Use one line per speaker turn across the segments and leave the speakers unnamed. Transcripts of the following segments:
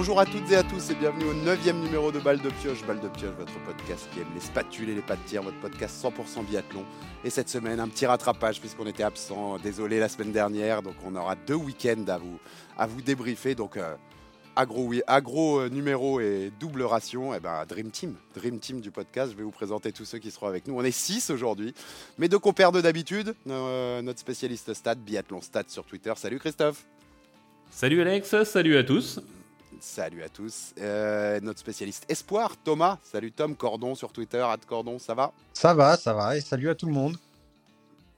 Bonjour à toutes et à tous et bienvenue au 9 numéro de Balle de Pioche. Balle de Pioche, votre podcast qui aime les spatules et les pas de tir, votre podcast 100% biathlon. Et cette semaine, un petit rattrapage puisqu'on était absent. Désolé la semaine dernière, donc on aura deux week-ends à vous, à vous débriefer. Donc euh, agro, agro euh, numéro et double ration. Et eh ben Dream Team, Dream Team du podcast. Je vais vous présenter tous ceux qui seront avec nous. On est 6 aujourd'hui, mais deux compères de d'habitude. Euh, notre spécialiste stade, biathlon stade sur Twitter. Salut Christophe.
Salut Alex, salut à tous.
Salut à tous. Euh, notre spécialiste espoir, Thomas. Salut Tom, Cordon sur Twitter, Cordon, ça va?
Ça va, ça va, et salut à tout le monde.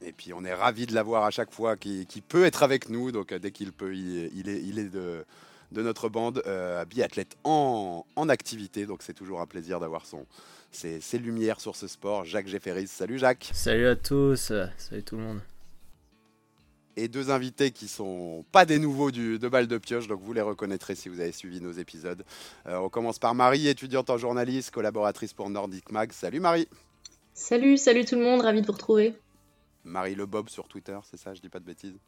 Et puis on est ravi de l'avoir à chaque fois, qui, peut être avec nous, donc euh, dès qu'il peut, il, est, il est de, de notre bande, euh, biathlète en, en, activité, donc c'est toujours un plaisir d'avoir son, ses, ses, lumières sur ce sport. Jacques Jefferies, salut Jacques.
Salut à tous, salut tout le monde
et deux invités qui sont pas des nouveaux du, de balle de pioche, donc vous les reconnaîtrez si vous avez suivi nos épisodes. Euh, on commence par Marie, étudiante en journalisme, collaboratrice pour Nordic Mag. Salut Marie.
Salut, salut tout le monde, ravi de vous retrouver.
Marie Le Bob sur Twitter, c'est ça, je dis pas de bêtises?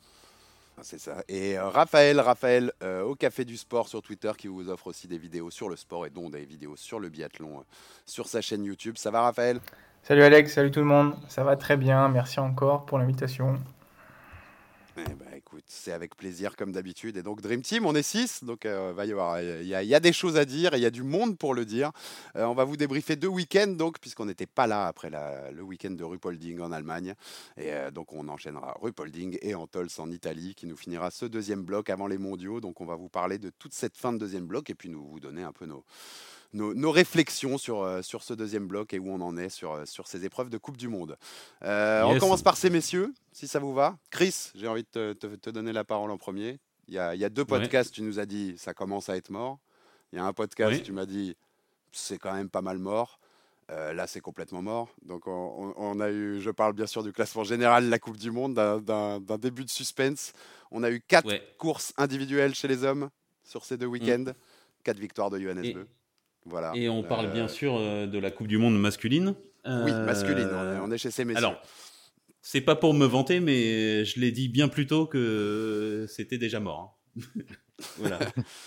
Ah, c'est ça. Et euh, Raphaël, Raphaël euh, au Café du Sport sur Twitter qui vous offre aussi des vidéos sur le sport et dont des vidéos sur le biathlon sur sa chaîne YouTube. Ça va Raphaël?
Salut Alex, salut tout le monde. Ça va très bien, merci encore pour l'invitation.
Eh ben, écoute, c'est avec plaisir comme d'habitude. Et donc Dream Team, on est 6, donc euh, va y avoir, il y, a des choses à dire, il y a du monde pour le dire. Euh, on va vous débriefer deux week-ends, donc puisqu'on n'était pas là après le week-end de Rupolding en Allemagne, et euh, donc on enchaînera Rupolding et Antols en Italie, qui nous finira ce deuxième bloc avant les Mondiaux. Donc on va vous parler de toute cette fin de deuxième bloc et puis nous vous donner un peu nos nos, réflexions sur, euh, sur ce deuxième bloc et où on en est sur, euh, sur ces épreuves de Coupe du Monde. Euh, on commence par ces messieurs, si ça vous va. Chris, j'ai envie de te, donner la parole en premier. Il y a, il y a deux podcasts, tu nous as dit ça commence à être mort. Il y a un podcast, tu m'as dit c'est quand même pas mal mort. là, c'est complètement mort. Donc, on, a eu, je parle bien sûr du classement général de la Coupe du Monde, d'un début de suspense. On a eu quatre courses individuelles chez les hommes sur ces deux mm. week-ends, quatre victoires de
Et on parle bien euh, sûr euh, de la Coupe du Monde masculine.
Oui, masculine, on est, chez ces messieurs. Alors,
c'est pas pour me vanter, mais je l'ai dit bien plus tôt que c'était déjà mort. Hein. voilà.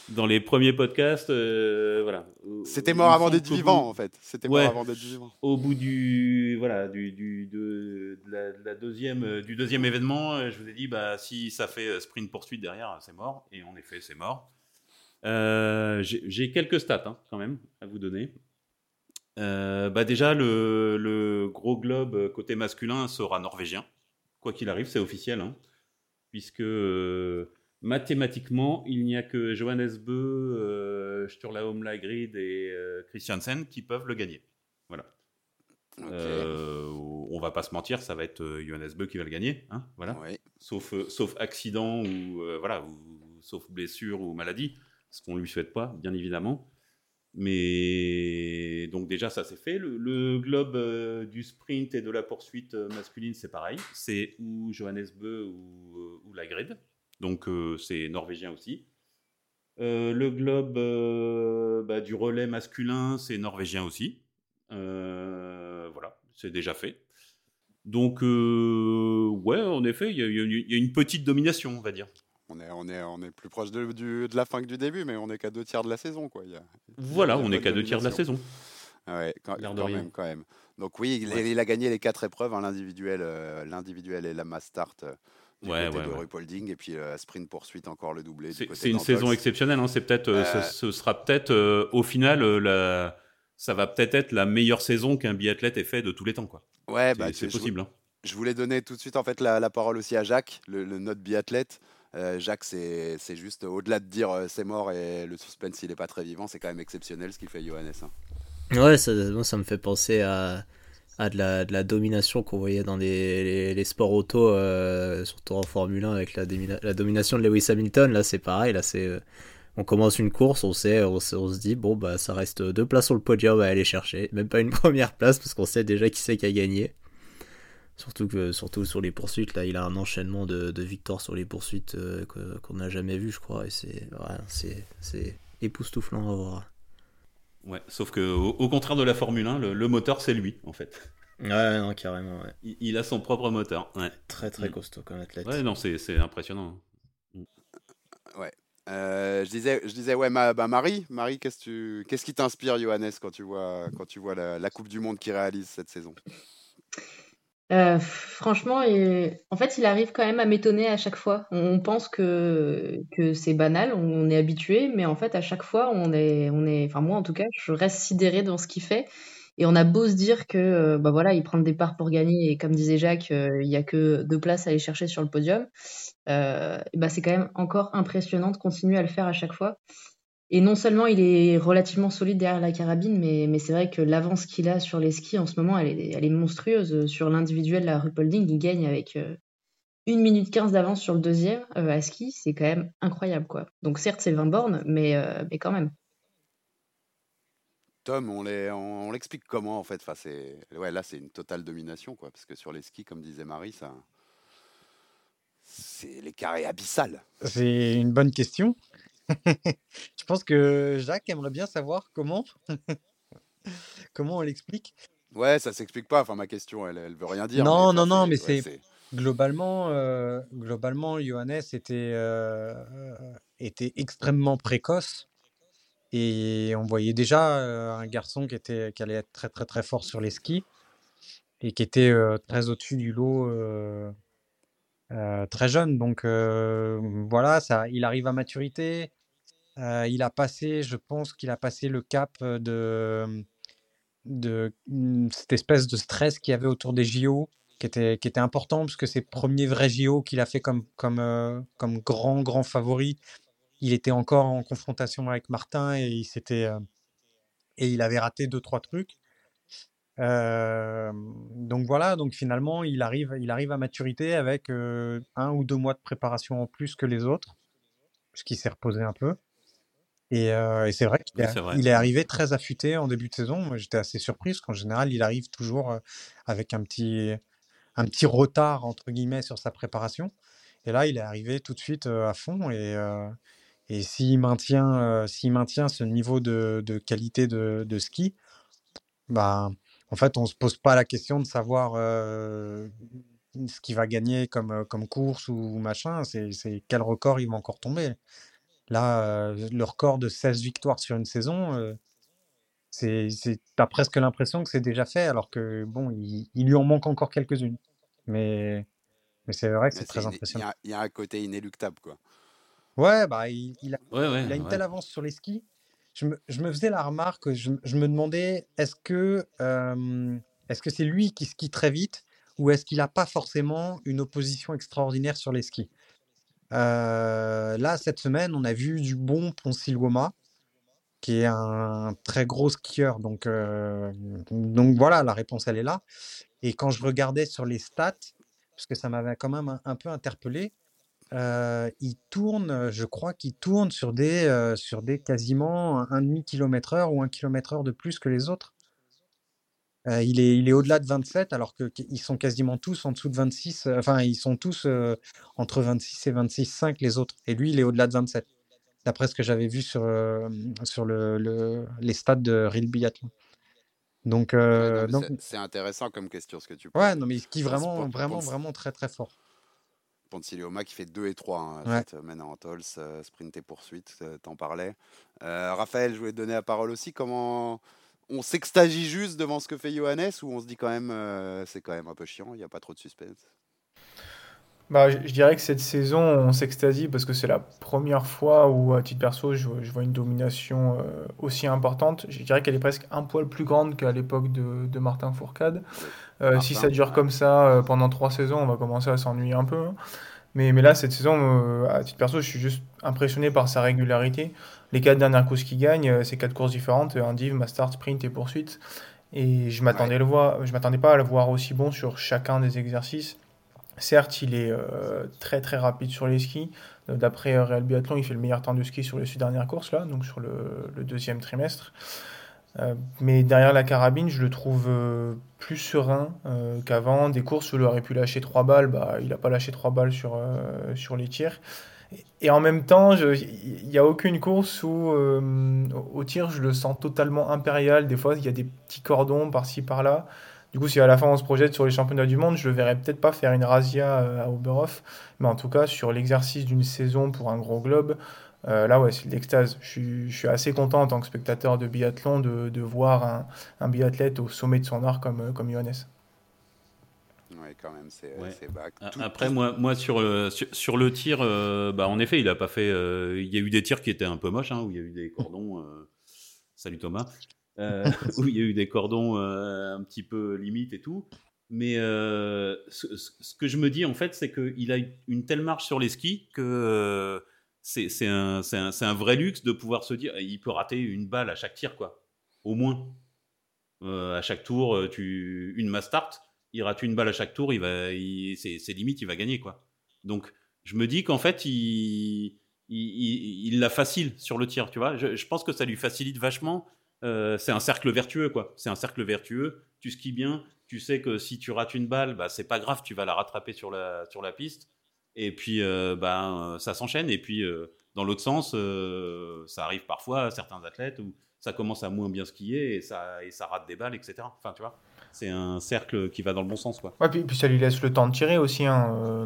Dans les premiers podcasts, euh, voilà.
C'était mort avant d'être vivant, en fait. C'était mort avant d'être vivant.
Au bout du voilà du, du de, la, deuxième du deuxième événement, je vous ai dit bah si ça fait sprint poursuite derrière, c'est mort. Et en effet, c'est mort. Euh, j'ai quelques stats hein, quand même à vous donner. Euh, bah déjà, le, gros globe côté masculin sera norvégien. Quoi qu'il arrive, c'est officiel. Hein, puisque euh, mathématiquement, il n'y a que Johannes Bö, Sturlaum Lagrid et Christiansen qui peuvent le gagner. Voilà. on va pas se mentir, ça va être Johannes Bö qui va le gagner. Hein, voilà. Sauf, sauf accident ou, voilà, ou, sauf blessure ou maladie ce qu'on ne lui souhaite pas, bien évidemment. Mais donc déjà, ça c'est fait. Le, globe euh, du sprint et de la poursuite euh, masculine, c'est pareil. C'est ou Johannes Bö ou, euh, ou Lagred. Donc c'est norvégien aussi. le globe bah, du relais masculin, c'est norvégien aussi. voilà, c'est déjà fait. Donc, ouais, en effet, il y, a une petite domination, on va dire.
On est, on, est, on est plus proche de, de la fin que du début, mais on n'est qu'à deux tiers de la saison. Quoi.
voilà, on n'est qu'à deux tiers de la saison.
Ouais, quand, même, quand même. Donc oui, il, a gagné les quatre épreuves, hein, l'individuel, euh, l'individuel et la mass start. Euh, du ouais, côté ouais, de et puis euh, sprint poursuite encore le doublé.
C'est une saison exceptionnelle. Hein, c'est peut-être, ce, sera peut-être au final la, ça va peut-être être la meilleure saison qu'un biathlète ait fait de tous les temps, quoi.
Ouais,
c'est bah, possible. Hein.
Je voulais donner tout de suite en fait la, parole aussi à Jacques, le, le notre biathlète. Euh, Jacques, c'est juste au-delà de dire euh, c'est mort et le suspense il est pas très vivant, c'est quand même exceptionnel ce qu'il fait Johannes. Hein.
Ouais, ça, me fait penser à, de, la, domination qu'on voyait dans les, sports auto, euh, surtout en Formule 1 avec la, la, domination de Lewis Hamilton. Là, c'est pareil. Là, c'est on commence une course, on sait, on, on, se dit bon bah ça reste deux places sur le podium à aller chercher, même pas une première place parce qu'on sait déjà qui c'est qui a gagné. Surtout que surtout sur les poursuites, là, il a un enchaînement de, de victoires sur les poursuites euh, qu'on n'a jamais vu, je crois. Et c'est c'est époustouflant à voir.
Ouais, sauf que au, contraire de la Formule 1, le, moteur c'est lui en fait.
Ouais, non, carrément. Ouais.
Il, a son propre moteur. Ouais.
Très très mm. costaud comme athlète.
Ouais, non, c'est impressionnant.
Ouais. Euh, je disais, je disais ouais, ma, bah, Marie, Marie, qu'est-ce, tu, qu'est-ce qui t'inspire, Johannes, quand tu vois, quand tu vois la, la Coupe du Monde qui réalise cette saison?
Euh, franchement, en fait, il arrive quand même à m'étonner à chaque fois. On pense que, c'est banal, on est habitué, mais en fait, à chaque fois, on est, on est, enfin moi en tout cas, je reste sidéré dans ce qu'il fait. Et on a beau se dire que, euh, bah voilà, il prend le départ pour gagner, et comme disait Jacques, euh, il y a que deux places à aller chercher sur le podium. Bah c'est quand même encore impressionnant de continuer à le faire à chaque fois. Et non seulement il est relativement solide derrière la carabine, mais, mais c'est vrai que l'avance qu'il a sur les skis en ce moment, elle est, elle est monstrueuse. Sur l'individuel, la Rupolding, il gagne avec euh, 1 minute 15 d'avance sur le deuxième euh, à ski. C'est quand même incroyable, quoi. Donc certes, c'est 20 bornes, mais, euh, mais quand même.
Tom, on, les, on, on l'explique comment en fait? Enfin, c'est, ouais, Là, c'est une totale domination, quoi, parce que sur les skis, comme disait Marie, ça, c'est l'écart est abyssal.
C'est une bonne question. Je pense que Jacques aimerait bien savoir comment, comment on l'explique.
Ouais, ça s'explique pas. Enfin, ma question, elle, elle veut rien dire.
Non, non, non, mais
ouais,
c'est globalement, euh, globalement, Johannes était, euh, était extrêmement précoce et on voyait déjà euh, un garçon qui était, qui allait être très, très, très fort sur les skis et qui était très au-dessus du lot très jeune. Donc voilà, ça, il arrive à maturité. Euh, il a passé, je pense qu'il a passé le cap de, de mm, cette espèce de stress qu'il y avait autour des JO, qui était, important, parce que ses premiers vrais JO qu'il a fait comme, grand, grand favori, il était encore en confrontation avec Martin et il avait raté deux, trois trucs. Donc voilà, donc finalement, il arrive, il arrive à maturité avec un ou deux mois de préparation en plus que les autres, puisqu'il s'est reposé un peu. Et, euh, et c'est vrai qu'il
Oui,
est, arrivé très affûté en début de saison. Moi, j'étais assez surpris, parce qu'en général, il arrive toujours euh, avec un petit, un petit retard, entre guillemets, sur sa préparation. Et là, il est arrivé tout de suite euh, à fond. Et, euh, et s'il maintient, euh, s'il maintient ce niveau de, de qualité de, de ski, bah, en fait, on se pose pas la question de savoir ce qu'il va gagner comme, comme course ou machin. C'est quel record il va encore tomber. Là, euh, le record de 16 victoires sur une saison, euh, c'est, c'est, t'as presque l'impression que c'est déjà fait, alors que bon, il, il lui en manque encore quelques-unes. Mais, mais c'est vrai que c'est très
iné- il y,
impressionnant.
a- il y a un côté inéluctable, quoi.
Ouais, bah, il, il a,
Ouais, ouais,
il a une
ouais.
telle avance sur les skis. Je me, je me faisais la remarque, je, je me demandais, est-ce que, euh, est-ce que c'est lui qui skie très vite ou est-ce qu'il n'a pas forcément une opposition extraordinaire sur les skis? Euh, là, cette semaine, on a vu du bon Ponsilwoma, qui est un très gros skieur. Donc, euh, donc voilà, la réponse, elle est là. Et quand je regardais sur les stats, parce que ça m'avait quand même un, peu interpellé, euh, il tourne, je crois qu'il tourne sur des, sur des quasiment un, un demi kilomètre heure ou un kilomètre heure de plus que les autres. Euh, il est, il est au-delà de 27, alors qu'ils sont quasiment tous en dessous de 26. euh, enfin, ils sont tous euh, entre 26 et 26,5 les autres. Et lui, il est au-delà de 27, d'après ce que j'avais vu sur, euh, sur le, le- les stats de Real Biathlon. Donc,
Ouais, c'est, intéressant comme question ce que tu poses.
ouais, non, mais
Pons-
vraiment, vraiment, vraiment très, très fort.
Ponzilioma qui fait 2 et 3 hein,
Ouais.
semaine en Tols, euh, sprint et poursuite, euh, t'en parlais. Euh, Raphaël, je voulais te donner la parole aussi. Comment on s'extasie juste devant ce que fait Johannes ou on se dit quand même euh, c'est quand même un peu chiant, il n'y a pas trop de suspense?
Bah, je, je dirais que cette saison, on s'extasie parce que c'est la première fois où, à titre perso, je, je vois une domination euh, aussi importante. Je dirais qu'elle est presque un poil plus grande qu'à l'époque de, de Martin Fourcade. Euh, si ça dure comme ça pendant trois saisons, on va commencer à s'ennuyer un peu. hein. Mais, mais là, cette saison, à titre perso, je suis juste impressionné par sa régularité. Les quatre dernières courses qu'il gagne, euh, c'est quatre courses différentes, un div, master, sprint et poursuite. Et je m'attendais
Ouais.
le voir, je m'attendais pas à le voir aussi bon sur chacun des exercices. Certes, il est euh, très très rapide sur les skis. Euh, D'après euh, Real Biathlon, il fait le meilleur temps de ski sur les six dernières courses, là, donc sur le, le deuxième trimestre. Euh, mais derrière la carabine, je le trouve euh, plus serein euh, qu'avant. Des courses où il aurait pu lâcher trois balles, bah, il n'a pas lâché trois balles sur, euh, sur les tirs. Et, en même temps, il n'y a aucune course où euh, au tir, je le sens totalement impérial. Des fois, il y a des petits cordons par-ci par-là. Du coup, si à la fin on se projette sur les championnats du monde, je le verrais peut-être pas faire une razzia euh, à Oberhof, mais en tout cas sur l'exercice d'une saison pour un gros globe, Euh, là, ouais, c'est l'extase. Je suis, assez content en tant que spectateur de biathlon de, voir un, un biathlète au sommet de son art comme, comme Johannes.
Ouais, quand même, c'est
Ouais.
c'est-
A-
tout-
Après,
tout-
moi, moi sur, le, sur, sur le tir, euh, bah, en effet, il a pas fait. euh, il y a eu des tirs qui étaient un peu moches, hein, où il y a eu des cordons. euh, salut Thomas. euh, où il y a eu des cordons euh, un petit peu limite et tout. Mais euh, ce, que je me dis, en fait, c'est qu'il a une telle marche sur les skis que euh, c'est un, un, un vrai luxe de pouvoir se dire il peut rater une balle à chaque tir, quoi. Au moins. Euh, à chaque tour, euh, tu, une mass start, il rate une balle à chaque tour, il va, c'est limite, il va gagner quoi. Donc je me dis qu'en fait il, l'a facile sur le tir, tu vois. Je, pense que ça lui facilite vachement. Euh, c'est un cercle vertueux quoi. C'est un cercle vertueux. Tu skis bien, tu sais que si tu rates une balle, bah c'est pas grave, tu vas la rattraper sur la sur la piste. Et puis euh, bah, ça s'enchaîne. Et puis euh, dans l'autre sens, ça arrive parfois à certains athlètes où ça commence à moins bien skier et ça, et ça rate des balles, etc. Enfin, tu vois, c'est un cercle qui va dans le bon sens, quoi.
Ouais, puis, puis ça lui laisse le temps de tirer aussi. hein. Euh,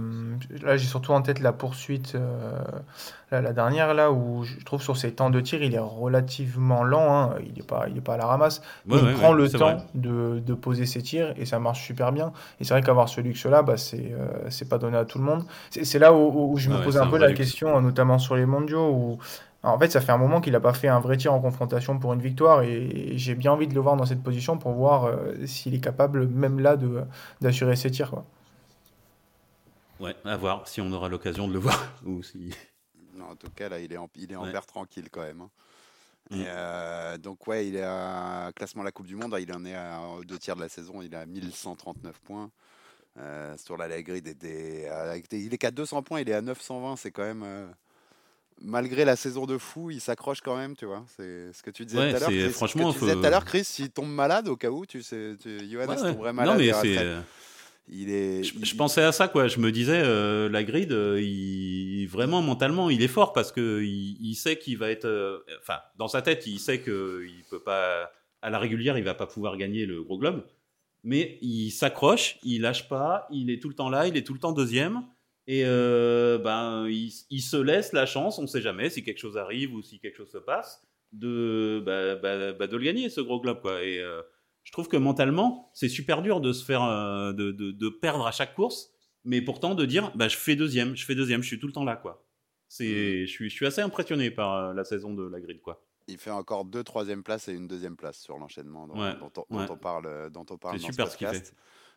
là, j'ai surtout en tête la poursuite, euh, la, la dernière, là, où je trouve sur ses temps de tir, il est relativement lent. hein. Il n'est pas, il est pas à la ramasse. Mais
Ouais,
il prend le temps de, de poser ses tirs et ça marche super bien. Et c'est vrai qu'avoir ce luxe-là, bah, c'est euh, pas donné à tout le monde. C'est là où, où je me posais
c'est
un
un
peu la
luxe.
question, euh, notamment sur les mondiaux, où en fait, ça fait un moment qu'il n'a pas fait un vrai tir en confrontation pour une victoire et j'ai bien envie de le voir dans cette position pour voir euh, s'il est capable, même là, de d'assurer ses tirs. Quoi.
Ouais, à voir si on aura l'occasion de le voir. Ou si...
Non, en tout cas, là, il est en, il est en
Ouais.
vert tranquille quand même. hein.
Mm.
Et, euh, donc, ouais, il est à classement de la Coupe du Monde. Il en est à deux tiers de la saison. Il est à 1139 points. Euh, sur la la grille des, des- il est qu'à 200 points. Il est à 920. C'est quand même. Malgré la saison de fou, il s'accroche quand même, tu vois. C'est ce que tu disais
Ouais,
tout à l'heure.
c'est-
Chris. Ce que
franchement,
tu disais
faut-
tout à l'heure, Chris, s'il tombe malade, au cas où, tu sais, tu, Johannes
Ouais, ouais.
tomberait malade.
Non, mais c'est.
Il est.
Je,
il-
je pensais à ça, quoi. Je me disais, euh, la grid, euh, il, vraiment mentalement, il est fort parce que il, il sait qu'il va être. euh, Enfin, dans sa tête, il sait que il peut pas. À la régulière, il va pas pouvoir gagner le gros globe. Mais il s'accroche, il lâche pas, il est tout le temps là, il est tout le temps deuxième. Et euh, ben, il, il se laisse la chance, on sait jamais si quelque chose arrive ou si quelque chose se passe, de, bah, bah, bah, de le gagner, ce gros globe. Quoi. Et euh, je trouve que mentalement, c'est super dur de se faire, euh, de, de, de perdre à chaque course, mais pourtant de dire, bah, je fais deuxième, je fais deuxième, je suis tout le temps là. Quoi. C'est, je, suis, je suis assez impressionné par la saison de la grille. Quoi.
Il fait encore deux troisième places et une deuxième place sur l'enchaînement dont,
Ouais,
dont on,
ouais.
dont on parle, euh, dont on parle
C'est
dans ce
super ce qu'il
podcast.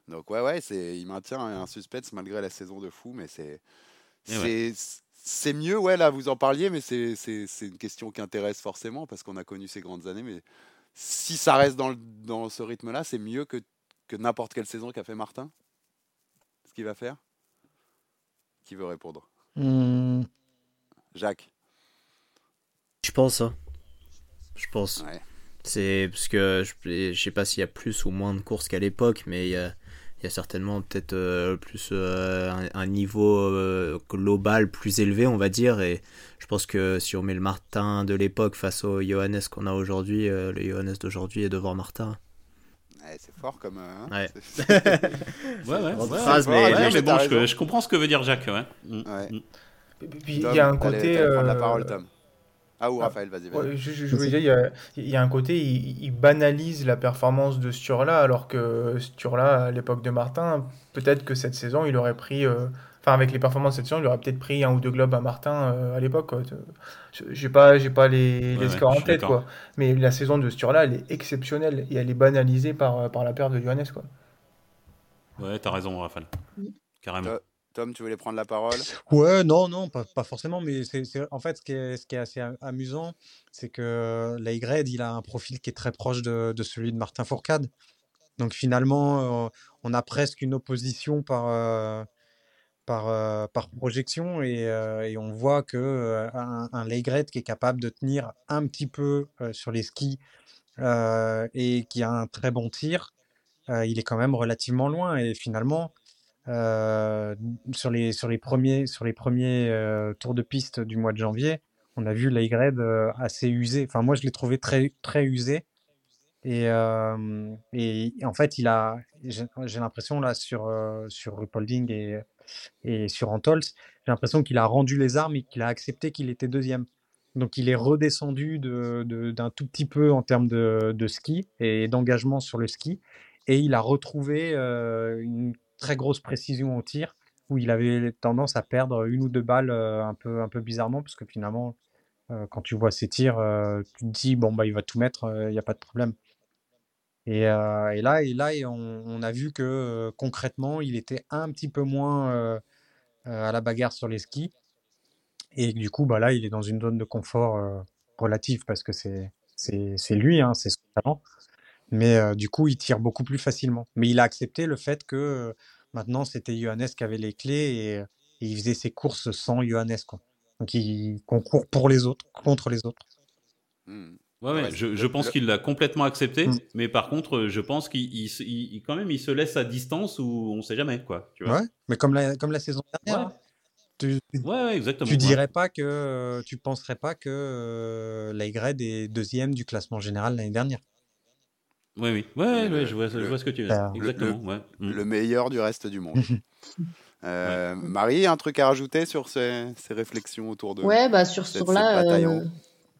Donc ouais, ouais, c'est, il maintient un suspense malgré la saison de fou, mais c'est,
ouais.
c'est, c'est mieux, ouais, là vous en parliez, mais c'est, c'est, c'est une question qui intéresse forcément parce qu'on a connu ces grandes années, mais si ça reste dans, le- dans ce rythme-là, c'est mieux que, que n'importe quelle saison qu'a fait Martin? Ce qu'il va faire? Qui veut répondre?
Hmm,
Jacques.
Je pense, hein. Je pense.
Ouais.
C'est parce que je, je sais pas s'il y a plus ou moins de courses qu'à l'époque, mais il y a, il y a certainement peut-être euh, plus euh, un, un niveau euh, global plus élevé, on va dire. Et je pense que si on met le Martin de l'époque face au Johannes qu'on a aujourd'hui, euh, le Johannes d'aujourd'hui est devant Martin.
Ouais, c'est fort comme. euh, hein,
Ouais.
Ouais, ouais,
phrase, mais
ouais,
Ouais,
mais
mais bon, je, comprends ce que veut dire Jacques. Ouais. Mm, mm.
Puis il y a un côté.
la parole, Tom. Ah, ou
ah,
Raphaël, vas-y.
Ouais, je, je- je voulais dire, il y a, il y a un côté, il, il banalise la performance de Sturla, alors que Sturla, à l'époque de Martin, peut-être que cette saison, il aurait pris, euh, enfin avec les performances de cette saison, il aurait peut-être pris un ou deux globes à Martin euh, à l'époque. J'ai pas, j'ai pas les,
Ouais,
les
ouais,
scores en tête, quoi. Mais la saison de Sturla, elle est exceptionnelle et elle est banalisée par, par la perte de Johannes, quoi.
Ouais, t'as raison, Raphaël. Carrément.
Euh, Tom, tu voulais prendre la parole?
Ouais, non, non, pas, forcément, mais c'est, en fait, ce qui est, assez amusant, c'est que Leigred, il a un profil qui est très proche de, celui de Martin Fourcade. Donc finalement, euh, on a presque une opposition par, euh, par, euh, projection et, euh, on voit que euh, un, un qui est capable de tenir un petit peu euh, sur les skis euh, et qui a un très bon tir, euh, il est quand même relativement loin et finalement. Euh, sur les sur les premiers sur les premiers euh, tours de piste du mois de janvier, on a vu Leigred euh, assez usé. Enfin moi je l'ai trouvé très très usé et et en fait il a j'ai l'impression là sur sur Rupolding et et sur Antols, j'ai l'impression qu'il a rendu les armes et qu'il a accepté qu'il était deuxième. Donc il est redescendu de, de- d'un tout petit peu en termes de, de ski et d'engagement sur le ski. Et il a retrouvé une très grosse précision au tir où il avait tendance à perdre une ou deux balles euh, un peu, un peu bizarrement parce que finalement, euh, quand tu vois ses tirs, euh, tu te dis, bon, bah, il va tout mettre, il n'y a pas de problème. Et, et là, et là on, on a vu que concrètement, il était un petit peu moins à la bagarre sur les skis. Et du coup, bah là, il est dans une zone de confort relative parce que c'est lui, hein, c'est son talent. Mais euh, du coup, il tire beaucoup plus facilement. Mais il a accepté le fait que euh, maintenant, c'était Johannes qui avait les clés et, et il faisait ses courses sans Johannes, quoi. Donc, il concourt pour les autres, contre les autres.
Hmm.
Ouais, ouais, je, pense qu'il l'a complètement accepté,
Mm.
mais par contre, je pense qu'il quand même il se laisse à distance où on sait jamais quoi. Tu vois
Ouais, mais comme la, comme la saison dernière,
Ouais.
tu,
ouais, ouais, exactement.
tu dirais pas que, euh, tu penserais pas que euh, Laigred est deuxième du classement général l'année dernière.
Ouais, oui, ouais,
Le-
ouais, je vois, je
le-
vois ce que tu veux dire.
Le-
Exactement, ouais. Mm.
Le meilleur du reste du monde. Euh, Marie, un truc à rajouter sur ces, ces réflexions autour de.
Ouais, bah sur
cette
là, euh,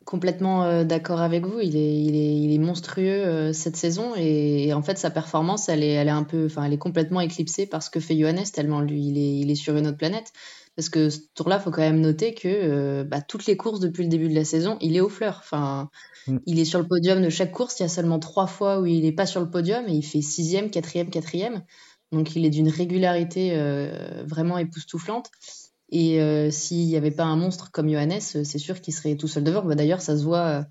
complètement euh, d'accord avec vous. Il est, il est, il est monstrueux euh, cette saison et, et en fait sa performance, elle est, elle est un peu, enfin, elle est complètement éclipsée par ce que fait Johannes tellement lui, il est, il est sur une autre planète. Parce que ce tour-là, faut quand même noter que euh, bah, toutes les courses depuis le début de la saison, il est aux fleurs. Enfin,
Mm.
il est sur le podium de chaque course. Il y a seulement trois fois où il n'est pas sur le podium et il fait sixième, quatrième, quatrième. Donc il est d'une régularité euh, vraiment époustouflante. Et euh, s'il n'y avait pas un monstre comme Johannes, c'est sûr qu'il serait tout seul devant. Bah, D'ailleurs, ça se voit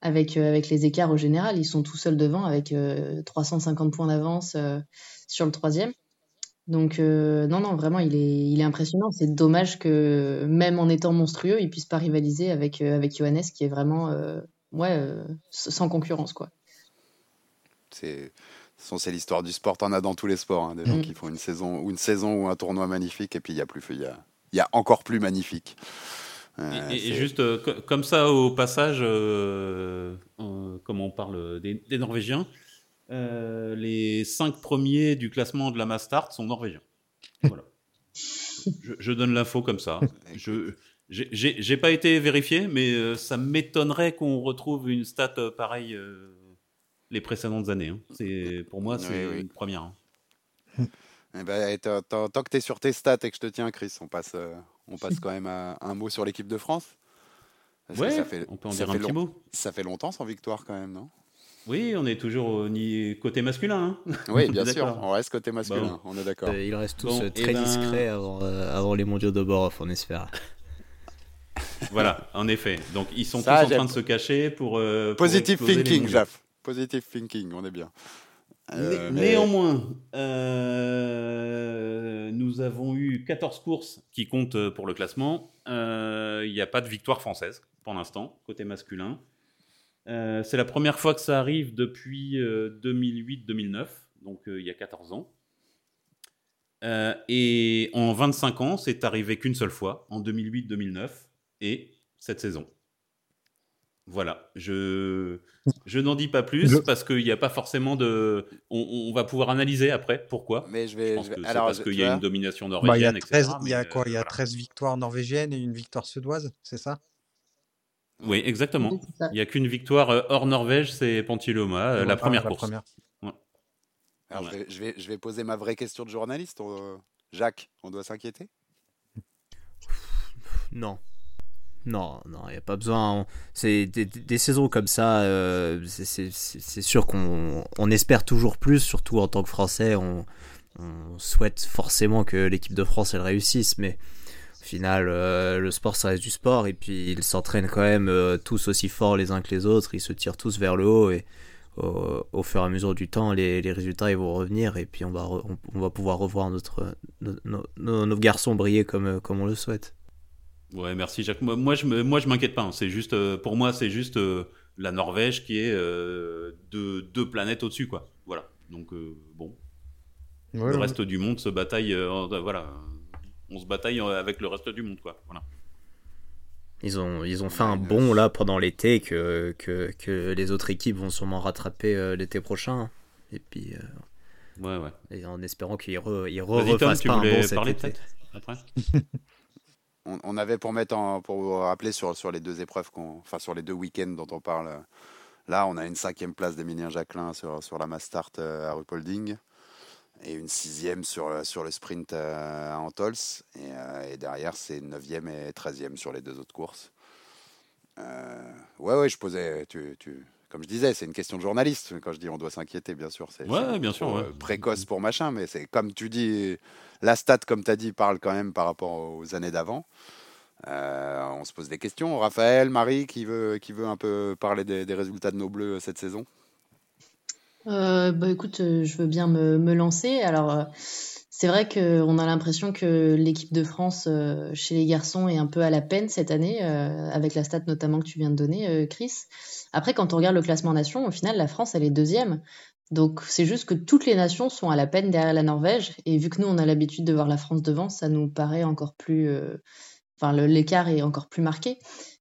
avec, avec les écarts au général. Ils sont tout seuls devant avec euh, 350 points d'avance sur le troisième. Donc euh, non, non, vraiment, il est, il est impressionnant. C'est dommage que même en étant monstrueux, il puisse pas rivaliser avec, euh, avec Johannes, qui est vraiment euh, ouais, euh, sans concurrence. quoi.
C'est c'est l'histoire du sport. T'en as dans tous les sports. hein, des gens
Mm.
qui font une saison ou une saison ou un tournoi magnifique et puis il y a plus, il y a, il y a encore plus magnifique. Euh,
Et, juste euh, co- comme ça au passage, euh, euh, comme on parle des, des Norvégiens, euh, les cinq premiers du classement de la Mastart sont norvégiens. Voilà. je, je donne l'info comme ça. Je j'ai- pas été vérifié, mais euh, ça m'étonnerait qu'on retrouve une stat euh, pareille euh, les précédentes années. hein. C'est pour moi c'est
Oui, oui.
une première. hein.
Eh ben, tant- que tu es sur tes stats et que je te tiens, Chris, on passe, euh, on passe quand même à un mot sur l'équipe de France. Parce que
Ouais,
ça fait,
on peut en dire un petit mot.
Ça fait longtemps sans victoire quand même, non?
Oui, on est toujours au ni- côté masculin. hein.
Oui, bien sûr, on reste côté masculin,
Bon.
on est d'accord.
Euh, ils restent tous
Bon,
euh,
eh
très
ben-
discrets avant, euh, avant les mondiaux de Borov, on espère.
Voilà, en effet. Donc ils sont
Ça,
tous en train de se cacher pour. euh,
Positive thinking. Jaf. Positive thinking, on est bien. Euh,
Né-
mais-
Néanmoins, euh, nous avons eu 14 courses qui comptent pour le classement. Euh, Il n'y a pas de victoire française pour l'instant, côté masculin. Euh, C'est la première fois que ça arrive depuis euh, 2008-2009, donc euh, il y a 14 ans. Euh, et en 25 ans, c'est arrivé qu'une seule fois, en 2008-2009, et cette saison. Voilà, je, je n'en dis pas plus
Je-
parce qu'il n'y a pas forcément de. On, on va pouvoir analyser après pourquoi.
Mais je
Je
vais.
pense
je vais-
que c'est
alors,
parce qu'il y a une domination
Bah, il y a
norvégienne, etc.
13, il y a quoi? Il y a
euh, voilà.
13 victoires norvégiennes et une victoire suédoise, c'est ça?
Oui, exactement.
Ça.
Il n'y a qu'une victoire euh, hors Norvège, c'est Pantiloma, euh, la première
la
course.
première.
alors,
Ouais.
je, vais, je, poser ma vraie question de journaliste. on- Jacques, on doit s'inquiéter?
Non. Non, non, il n'y a pas besoin. C'est des, saisons comme ça, euh, c'est- sûr qu'on on espère toujours plus, surtout en tant que Français. On, on souhaite forcément que l'équipe de France elle réussisse, mais au final, euh, le sport ça reste du sport, et puis ils s'entraînent quand même euh, tous aussi forts les uns que les autres, ils se tirent tous vers le haut, et au, au fur et à mesure du temps, les, les résultats ils vont revenir, et puis on va, re- on, on va pouvoir revoir notre, nos, nos- nos- nos garçons briller comme, comme on le souhaite.
Ouais, merci Jacques. Moi, je me, moi, je m'inquiète pas. hein. C'est juste, euh, pour moi, c'est juste euh, la Norvège qui est euh, deux, deux planètes au-dessus, quoi. Voilà. Donc euh, bon,
Ouais,
le
ouais.
reste du monde se bataille. euh, voilà, on se bataille euh, avec le reste du monde, quoi. Voilà.
Ils ont, ils ont fait un bond là pendant l'été que, que, que les autres équipes vont sûrement rattraper euh, l'été prochain. Et puis, euh,
Ouais, ouais.
et en espérant qu'ils re, ils re-
Tom,
refassent
tu
pas un
voulais
bond cet
parler
été.
peut-être après
on, avait pour mettre en, pour vous rappeler sur, sur les deux épreuves, enfin sur les deux week-ends dont on parle. Là, on a une cinquième place d'Emilien Jacquelin sur, sur la Mastart à Rupolding et une sixième sur, sur le sprint à Antols. Et, et derrière, c'est neuvième et treizième sur les deux autres courses. ouais, ouais, je posais. Tu, tu, comme je disais, c'est une question de journaliste. Quand je dis on doit s'inquiéter, bien sûr, c'est
ouais, bien sûr,
ouais. précoce pour machin, mais c'est comme tu dis, la stat, comme tu as dit, parle quand même par rapport aux années d'avant. Euh, on se pose des questions. Raphaël, Marie, qui veut, qui veut un peu parler des, résultats de nos Bleus cette saison?
Euh, bah, Écoute, euh, je veux bien me, lancer. Alors, c'est vrai qu'on a l'impression que l'équipe de France chez les garçons est un peu à la peine cette année, avec la stat notamment que tu viens de donner, Chris. Après, quand on regarde le classement nation, au final, la France, elle est deuxième. Donc, c'est juste que toutes les nations sont à la peine derrière la Norvège. Et vu que nous, on a l'habitude de voir la France devant, ça nous paraît encore plus. Euh, enfin, l'écart est encore plus marqué.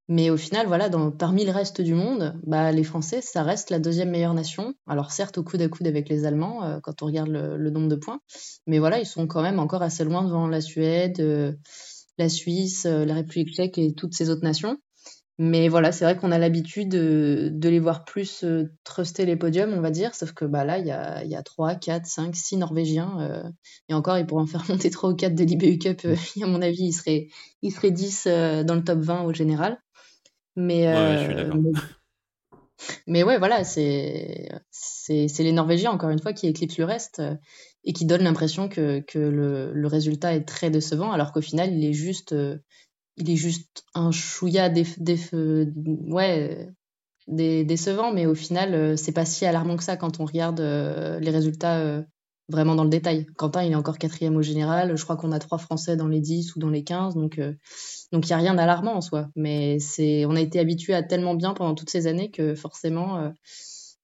Mais au final, voilà, parmi le reste du monde, bah, les Français, ça reste la deuxième meilleure nation. Alors certes, au coude à coude avec les Allemands, euh, quand on regarde le, nombre de points, mais voilà, ils sont quand même encore assez loin devant la Suède, euh, la Suisse, la République tchèque et toutes ces autres nations. Mais voilà, c'est vrai qu'on a l'habitude de, les voir plus euh, truster les podiums, on va dire. Sauf que bah, là, il y a, y a 3, 4, 5, 6 Norvégiens. Euh, et encore, ils pourraient en faire monter 3 ou 4 de l'IBU Cup. Euh, à mon avis, ils seraient, ils seraient 10 dans le top 20 au général. Mais,
ouais,
mais, mais, ouais, voilà, c'est les Norvégiens, encore une fois, qui éclipsent le reste et qui donnent l'impression que, que le, le, résultat est très décevant, alors qu'au final, il est juste il est juste un chouïa des, ouais, décevant, mais au final, euh, c'est pas si alarmant que ça quand on regarde euh, les résultats euh, vraiment dans le détail. Quentin, il est encore quatrième au général. Je crois qu'on a trois Français dans les 10 ou dans les 15, donc donc il n'y a rien d'alarmant en soi. Mais c'est, on a été habitué à tellement bien pendant toutes ces années que forcément,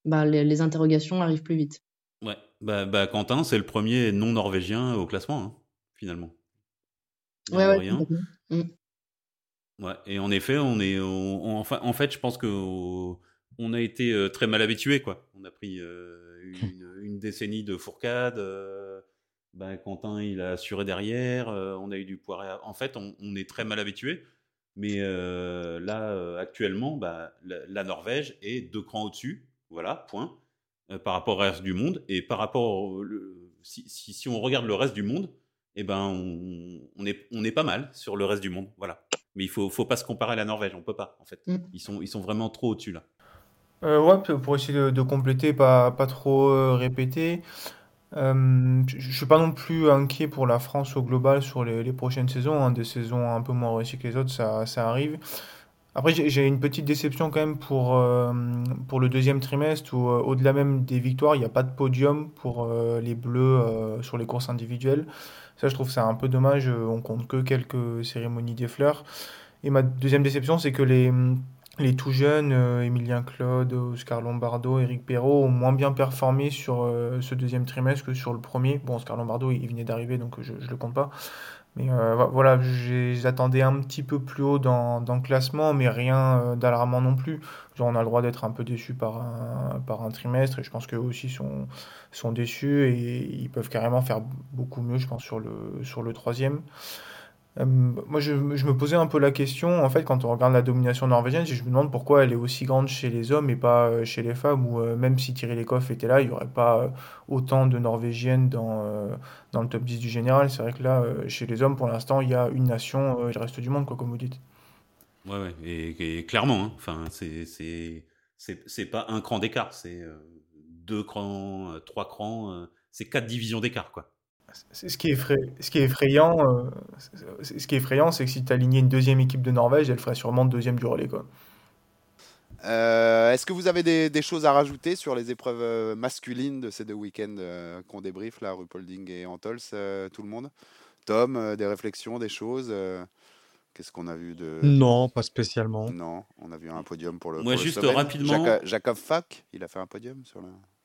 bah, les, interrogations arrivent plus vite.
Ouais, bah, bah Quentin, c'est le premier non norvégien au classement, hein, finalement.
Ouais, ouais.
Ouais, et en effet, on est, enfin, en fait, je pense que on a été euh, très mal habitué, quoi. On a pris euh, une, décennie de fourcade. Euh, ben, Quentin, il a assuré derrière. on a eu du poids. En fait, on, est très mal habitué. Mais là, actuellement, bah, la, Norvège est deux crans au-dessus. Voilà, point. par rapport au reste du monde. Et par rapport. si, si, on regarde le reste du monde, eh ben, on, on, est, on est pas mal sur le reste du monde. Voilà. Mais il faut, faut pas se comparer à la Norvège, on peut pas, en fait. Mm. Ils, sont, ils sont vraiment trop au-dessus, là.
Euh, ouais, pour essayer de, compléter, pas, pas trop euh, répéter. Euh, je suis pas non plus inquiet pour la France au global sur les, prochaines saisons. Hein. des saisons un peu moins réussies que les autres, ça, ça arrive. Après, j'ai une petite déception quand même pour, pour le deuxième trimestre où, au-delà même des victoires, il n'y a pas de podium pour les Bleus sur les courses individuelles. Ça, je trouve ça un peu dommage. On compte que quelques cérémonies des fleurs. Et ma deuxième déception, c'est que les, les tout jeunes, euh, Emilien Claude, Oscar Lombardo, Eric Perrault, ont moins bien performé sur euh, ce deuxième trimestre que sur le premier. Bon, Oscar Lombardo, il, venait d'arriver, donc je ne le compte pas. Mais voilà, j'attendais un petit peu plus haut dans, dans le classement, mais rien d'alarmant non plus. On a le droit d'être un peu déçu par un, trimestre, et je pense qu'eux aussi sont, sont déçus, et ils peuvent carrément faire beaucoup mieux, je pense, sur le, sur le troisième. Moi, je, me posais un peu la question, en fait, quand on regarde la domination norvégienne, je me demande pourquoi elle est aussi grande chez les hommes et pas chez les femmes, ou même si Thierry Lecoff était là, il n'y aurait pas autant de Norvégiennes dans, dans le top 10 du général. C'est vrai que là, chez les hommes, pour l'instant, il y a une nation et le reste du monde, quoi, comme vous dites.
Ouais, ouais, et, clairement, hein, enfin, c'est, pas un cran d'écart, c'est deux crans, trois crans, c'est quatre divisions d'écart, quoi.
Ce qui, est ce qui est effrayant, ce qui est effrayant, c'est que si tu alignais une deuxième équipe de Norvège, elle ferait sûrement deuxième du relais, quoi.
Est-ce que vous avez des, choses à rajouter sur les épreuves masculines de ces deux week-ends qu'on débriefe, là, Rupolding et Antols, tout le monde? Tom, des réflexions, des choses Qu'est-ce qu'on a vu de.
Non, pas spécialement.
Non, on a vu un podium pour le.
Moi, juste rapidement.
Jacob, Fack, il a fait un podium sur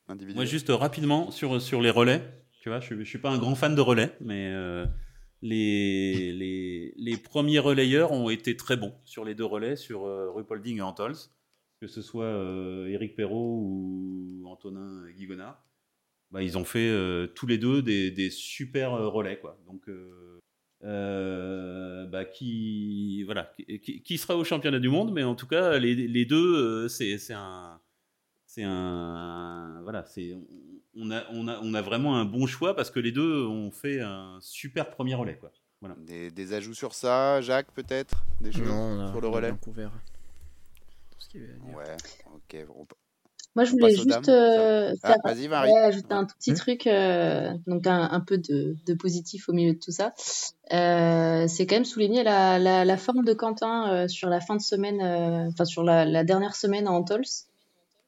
l'individu.
Moi, juste rapidement sur, sur les relais. Je ne suis pas un grand fan de relais, mais euh, les, premiers relayeurs ont été très bons sur les deux relais, sur euh, Rupolding et Antols, que ce soit euh, Eric Perrault ou Antonin Guigonard. Bah, ils ont fait tous les deux des, des super relais. Quoi. Donc euh, bah, qui, voilà, qui, sera au championnat du monde, mais en tout cas, les, les deux, c'est un. C'est un. Voilà. On a, on, a, on a vraiment un bon choix parce que les deux ont fait un super premier relais. Quoi. Voilà.
Des, des ajouts sur ça, Jacques, peut-être? Des choses
non,
sur le relais?
couvert.
Ouais, ok. On,
moi, je voulais juste euh,
ah,
faire,
Marie.
ouais, ajouter un tout petit
Hmm?
truc, euh, donc un, un peu de, de positif au milieu de tout ça. Euh, c'est quand même souligner la, la, la forme de Quentin euh, sur la fin de semaine, euh, enfin sur la, la dernière semaine à Antols.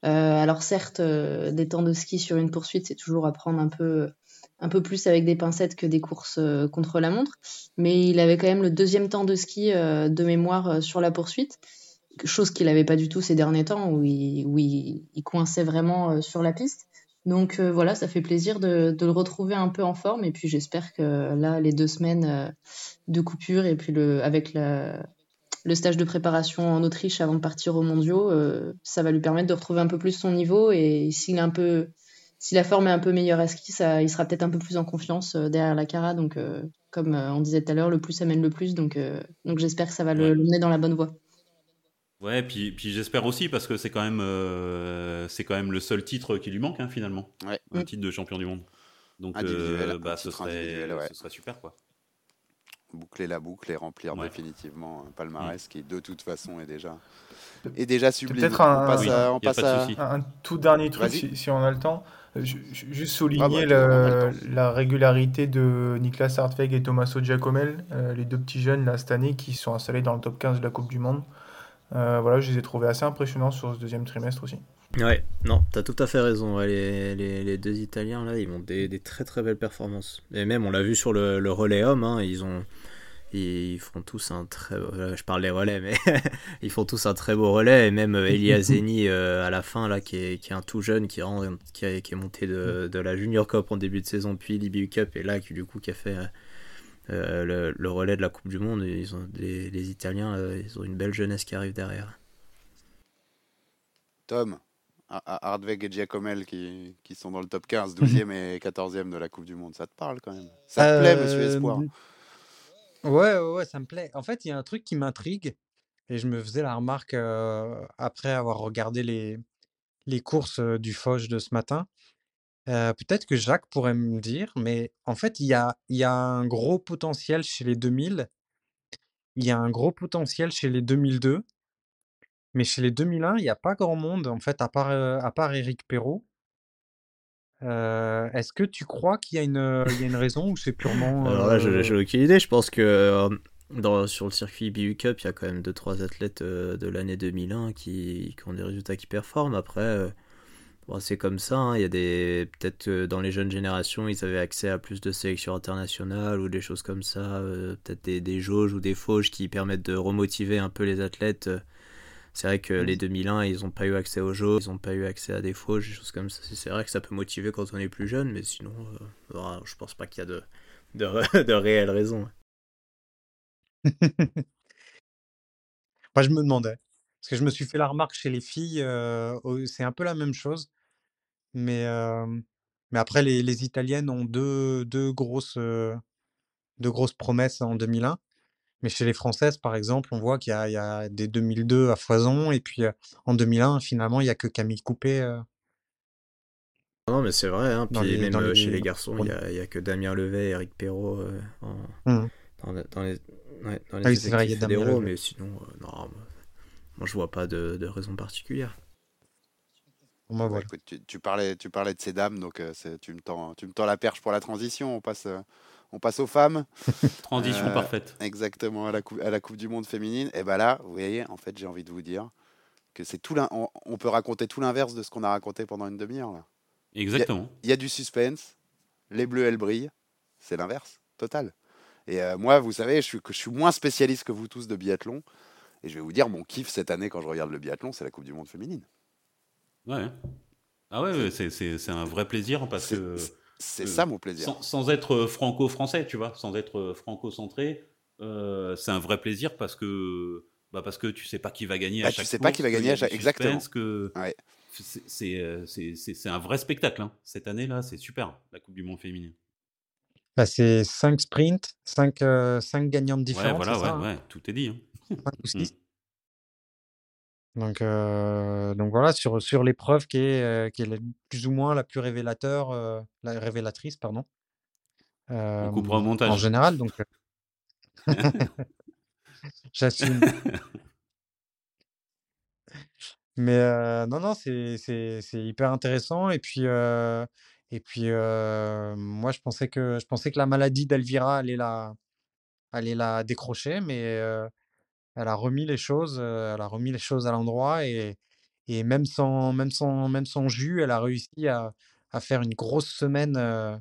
Euh, alors certes, euh, des temps de ski sur une poursuite, c'est toujours à prendre un peu, un peu plus avec des pincettes que des courses euh, contre la montre, mais il avait quand même le deuxième temps de ski euh, de mémoire euh, sur la poursuite. Chose qu'il n'avait pas du tout ces derniers temps où il, où il, il coinçait vraiment sur la piste. Donc voilà, ça fait plaisir de, de, le retrouver un peu en forme. Et puis j'espère que là, les deux semaines de coupure et puis le, avec la, le stage de préparation en Autriche avant de partir aux mondiaux, euh, ça va lui permettre de retrouver un peu plus son niveau et s'il est un peu si la forme est un peu meilleure à ski, ça, il sera peut-être un peu plus en confiance euh, derrière la cara. Donc, euh, comme on disait tout à l'heure, le plus amène le plus. Donc, euh, donc j'espère que ça va le,
Ouais.
le mener dans la bonne voie.
Ouais, puis, puis j'espère aussi parce que c'est quand même euh, c'est quand même le seul titre qui lui manque hein, finalement,
Ouais.
un titre de champion du monde. Donc euh, bah, ce
titre
serait
individuel, ouais.
ce serait super quoi.
Boucler la boucle et remplir
Ouais.
définitivement un palmarès qui, de toute façon, est déjà, est déjà sublime.
peut-être un-
on passe
Oui,
à. on
y a
passe
pas de
à-
souci.
Un, un tout dernier truc, si, si on a le temps. Euh, ju- ju- Juste
Ah
souligner
bah, on a
le-
le temps.
la régularité de Niklas Hartweg et Tommaso Giacomel, euh, les deux petits jeunes là, cette année qui sont installés dans le top 15 de la Coupe du Monde. Euh, voilà, je les ai trouvés assez impressionnants sur ce deuxième trimestre aussi.
Ouais, non, t'as tout à fait raison. ouais, les, les, les deux Italiens, là, ils ont des, des très très belles performances. Et même, on l'a vu sur le, le relais homme, hein, ils ont. Ils font tous un très. euh, Je parle des relais, mais ils font tous un très beau relais. Et même euh, Elia Zeni euh, à la fin, là, qui est, qui est un tout jeune, qui, rend, qui, a- qui est monté de, de la Junior Cup en début de saison, puis l'IBU Cup, et là, qui du coup, qui a fait euh, le, le relais de la Coupe du Monde. Et Ils ont, les, les Italiens, euh, ils ont une belle jeunesse qui arrive derrière.
Tom, Hardweg et Giacomel qui, qui sont dans le top 15, 12e et 14e de la Coupe du Monde. Ça te parle quand même Ça te plaît, monsieur
Euh,
Espoir?
Ouais, ouais, ouais, ça me plaît. En fait, il y a un truc qui m'intrigue, et je me faisais la remarque euh, après avoir regardé les, les courses euh, du Foch de ce matin. Euh, peut-être que Jacques pourrait me dire, mais en fait, il y a, il y a un gros potentiel chez les 2000, il y a un gros potentiel chez les 2002, mais chez les 2001, il n'y a pas grand monde, en fait, à part, euh, à part Éric Perrault. Euh, est-ce que tu crois qu'il y a une, euh, il y a une raison ou c'est purement...
Alors là, j'ai
euh,
j'ai aucune idée. Je pense que euh, dans, sur le circuit BU Cup, il y a quand même 2-3 athlètes euh, de l'année 2001 qui, qui ont des résultats qui performent. Après, euh, bon, c'est comme ça. hein. Il y a des peut-être que dans les jeunes générations, ils avaient accès à plus de sélections internationales ou des choses comme ça. euh, peut-être des, des jauges ou des fauges qui permettent de remotiver un peu les athlètes. C'est vrai que
Mm.
les 2001, ils n'ont pas eu accès aux jauges, ils n'ont pas eu accès à des fauges, des choses comme ça. C'est- vrai que ça peut motiver quand on est plus jeune, mais sinon, euh, je pense pas qu'il y a de, de, ré- de réelles raisons.
Moi, je me demandais. Parce que je me suis fait la remarque chez les filles, euh, c'est un peu la même chose. Mais, euh, mais après, les, les Italiennes ont deux, deux grosses, euh, deux grosses promesses en 2001. Mais chez les Françaises, par exemple, on voit qu'il y a, il y a des 2002 à foison. Et puis euh, en 2001, finalement, il n'y a que Camille Coupé. euh,
Non, mais c'est vrai, hein. Puis
les-
même euh,
les-
chez les garçons, il n'y a, il y a que Damien Levet et Eric Perrault euh, en-
Mhm.
dans, le- dans les, ouais, dans les
Ah oui, c'est vrai, il y a Damien
fédéraux,
Levet.
mais sinon, euh, non, moi, moi, je vois pas de, de raison particulière.
Bon, bah, voilà.
écoute, tu, tu parlais, tu parlais de ces dames, donc euh, c'est- tu, me tends, tu me tends la perche pour la transition. On passe, euh, on passe aux femmes.
Transition
Euh,
parfaite.
Exactement, à la, coupe, à la Coupe du Monde féminine. Et bah là, vous voyez, en fait, j'ai envie de vous dire que c'est tout on, on peut raconter tout l'inverse de ce qu'on a raconté pendant une demi-heure. là.
Exactement.
Il y a du suspense, les bleus, elles brillent. C'est l'inverse, total. Et euh, moi, vous savez, je suis, je suis moins spécialiste que vous tous de biathlon. Et je vais vous dire, mon kiff cette année quand je regarde le biathlon, c'est la Coupe du Monde féminine.
Ouais. Ah ouais, c'est- un vrai plaisir parce que
c'est
euh,
ça mon plaisir.
sans, sans être franco-français, tu vois, sans être franco-centré, euh, c'est un vrai plaisir parce que bah parce que tu sais pas qui va gagner
Bah,
à
tu
chaque
sais pas qui va gagner à chaque- exactement.
que
Ouais.
c'est- c'est euh, c'est- un vrai spectacle. hein. Cette année-là, c'est super, la Coupe du Monde féminine.
Bah, c'est 5 sprints, 5, euh, gagnantes
Ouais,
différentes,
voilà, ouais,
ça, hein?
ouais, tout est dit. hein.
5 ou. 6. Donc, euh, donc voilà, sur, sur l'épreuve qui est, euh, qui est plus ou moins la plus révélateur, euh, la révélatrice, pardon,
On coupera au
euh, en
montage.
général. Donc, j'assume. Mais non, non, c'est c'est- c'est hyper intéressant. Et puis, et puis moi, je pensais que, je pensais que la maladie d'Elvira allait la, allait la décrocher, mais elle a remis les choses, euh, elle a remis les choses à l'endroit. Et, et même sans, même sans, même sans jus, elle a réussi à, à faire une grosse semaine, euh,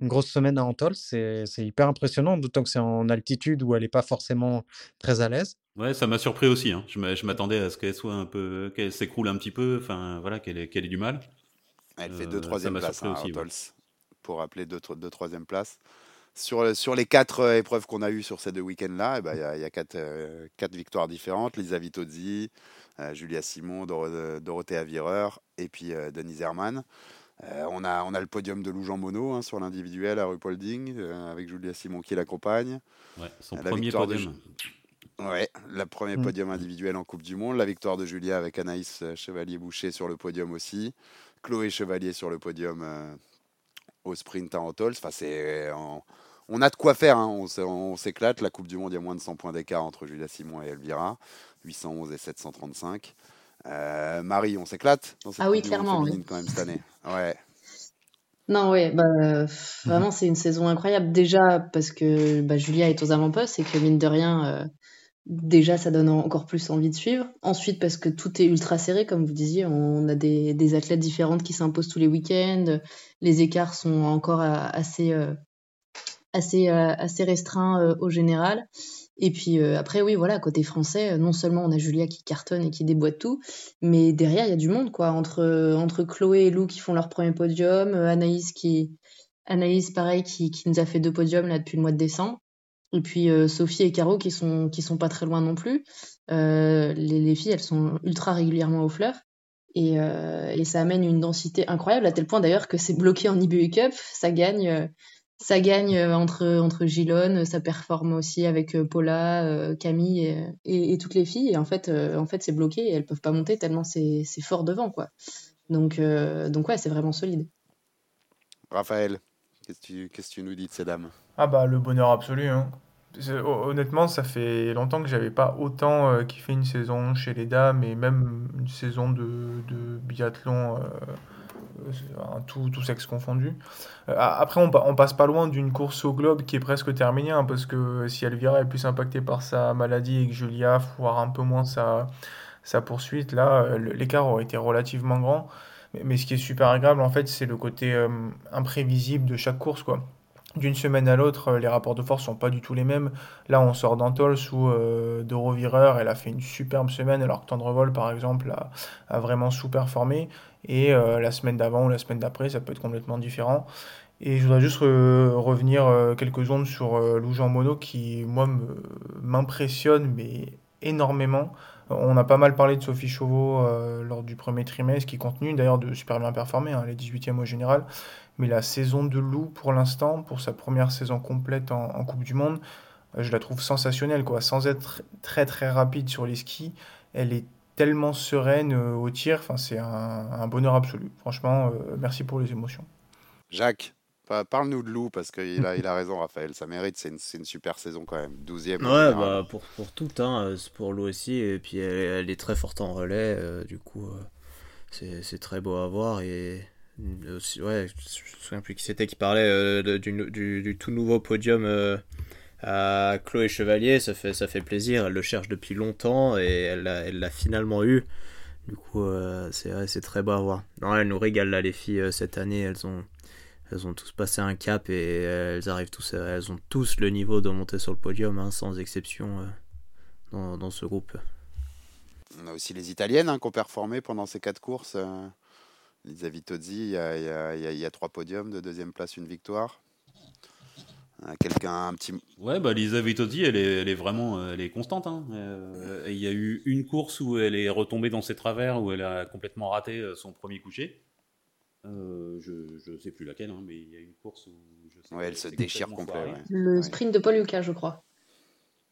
une grosse semaine à Antol. C'est c'est hyper impressionnant, d'autant que c'est en altitude où elle n'est pas forcément très à l'aise.
Ouais, ça m'a surpris aussi. Hein. Je m'a- je m'attendais à ce qu'elle soit un peu, qu'elle s'écroule un petit peu, enfin voilà, qu'elle ait, qu'elle ait du mal.
Elle fait
Euh,
deux troisième places
surpris
hein,
aussi, ouais.
Hotols, pour rappeler deux, deux troisième places. Sur, sur les quatre euh, épreuves qu'on a eues sur ces deux week-ends-là, eh ben, il y, a- y a quatre, euh, quatre victoires différentes. Lisa Vitozzi, euh, Julia Simon, Doro- euh, Dorothea Virer et puis euh, Denise Herman. Euh, on, a, on a le podium de Lou Jean Monod hein, sur l'individuel à Rupolding, euh, avec Julia Simon qui l'accompagne.
Ouais, son
La
premier
victoire de
podium.
Ouais, le premier
Mm.
podium individuel en Coupe du Monde. La victoire de Julia avec Anaïs euh, Chevalier-Boucher sur le podium aussi. Chloé Chevalier sur le podium euh, au sprint à Antols. Enfin, c'est, on a de quoi faire. hein. On, s'éclate. La Coupe du Monde, il y a moins de 100 points d'écart entre Julia Simon et Elvira. 811 et 735. Euh, Marie, on s'éclate dans cette
Ah oui, clairement, oui.
quand même cette année. Ouais.
Non, ouais, bah, euh, vraiment, c'est une saison incroyable. Déjà, parce que bah, Julia est aux avant-postes et que, mine de rien, euh, déjà, ça donne en- encore plus envie de suivre. Ensuite, parce que tout est ultra serré, comme vous disiez, on a des, des athlètes différentes qui s'imposent tous les week-ends. Les écarts sont encore euh, assez, euh, assez, euh, assez restreints euh, au général. Et puis euh, après, oui, voilà, côté français, non seulement on a Julia qui cartonne et qui déboîte tout, mais derrière, il y a du monde, quoi. Entre, entre Chloé et Lou qui font leur premier podium, Anaïs qui, Anaïs, pareil, qui, qui nous a fait deux podiums là depuis le mois de décembre. Et puis Sophie et Caro qui sont, qui sont pas très loin non plus. Les, les filles, elles sont ultra régulièrement aux fleurs. Et, et ça amène une densité incroyable, à tel point d'ailleurs que c'est bloqué en IBU Cup. Ça gagne, ça gagne euh, entre, entre Gilonne, ça performe aussi avec euh, Paula, euh, Camille et, et, et toutes les filles. Et en fait, euh, en fait c'est bloqué et elles peuvent pas monter tellement c'est c'est fort devant. quoi. Donc, euh, donc ouais, c'est vraiment solide.
Raphaël, qu'est-ce que tu, nous dis de ces dames?
Ah bah le bonheur absolu. hein. Honnêtement, ça fait longtemps que j'avais pas autant euh, kiffé une saison chez les dames et même une saison de, de biathlon, euh, euh, tout, tout sexe confondu. Euh, après, on, on passe pas loin d'une course au globe qui est presque terminée hein, parce que si Elvira est plus impactée par sa maladie et que Julia, voire un peu moins sa, sa poursuite, là, euh, l'écart aurait été relativement grand. Mais, ce qui est super agréable, en fait, c'est le côté euh, imprévisible de chaque course, quoi d'une semaine à l'autre, euh, les rapports de force sont pas du tout les mêmes. Là, on sort d'Antols où euh, Doro Virer, elle a fait une superbe semaine, alors que Tendrevol, par exemple, a, a vraiment sous-performé. Et euh, la semaine d'avant ou la semaine d'après, ça peut être complètement différent. Et je voudrais juste euh, revenir euh, quelques secondes sur Lou Jean Monod qui, moi, m'impressionne, mais énormément. On a pas mal parlé de Sophie Chauveau lors du premier trimestre, qui continue d'ailleurs de super bien performer, hein, elle est 18e au général. Mais la saison de Lou, pour l'instant, pour sa première saison complète en, Coupe du Monde, je la trouve sensationnelle, quoi. Sans être très très rapide sur les skis, elle est tellement sereine euh, au tir, enfin, c'est un, un bonheur absolu. Franchement, euh, merci pour les émotions.
Jacques, pa- parle-nous de Lou, parce qu'il a, il a raison, Raphaël. Ça mérite, c'est une, c'est une super saison quand même. 12e. en
Ouais, bah pour, pour tout, hein, euh, c'est pour Lou aussi, et puis elle, elle est très forte en relais, euh, du coup euh, c'est c'est très beau à voir, et euh, aussi- ouais, je me souviens plus qui c'était qui parlait euh, de- du, du, du tout nouveau podium euh, à Chloé Chevalier, ça fait, ça fait plaisir, elle le cherche depuis longtemps, et elle l'a finalement eu, du coup euh, c'est très beau à voir. Non, nous régalent là les filles euh, cette année, elles ont... Elles ont tous passé un cap et elles arrivent tous, elles ont tous le niveau de monter sur le podium, hein, sans exception, euh, dans, dans ce groupe.
On a aussi les Italiennes hein, qui ont performé pendant ces quatre courses. euh, Lisa Vitozzi, il y a, il y a- il y a- il y a trois podiums, de deuxième place, une victoire. Euh, Quelqu'un, un petit.
Ouais, bah Lisa Vitozzi, elle est, elle est vraiment, euh, elle est constante. hein. Euh, Il y a eu une course où elle est retombée dans ses travers, où elle a complètement raté son premier coucher. Euh, je, je sais plus laquelle, hein, mais il y a une course où je
Ouais, elle se déchire
complètement
complet.
foiré.
ouais.
Le
Ouais.
sprint de Paul Lucas, je crois.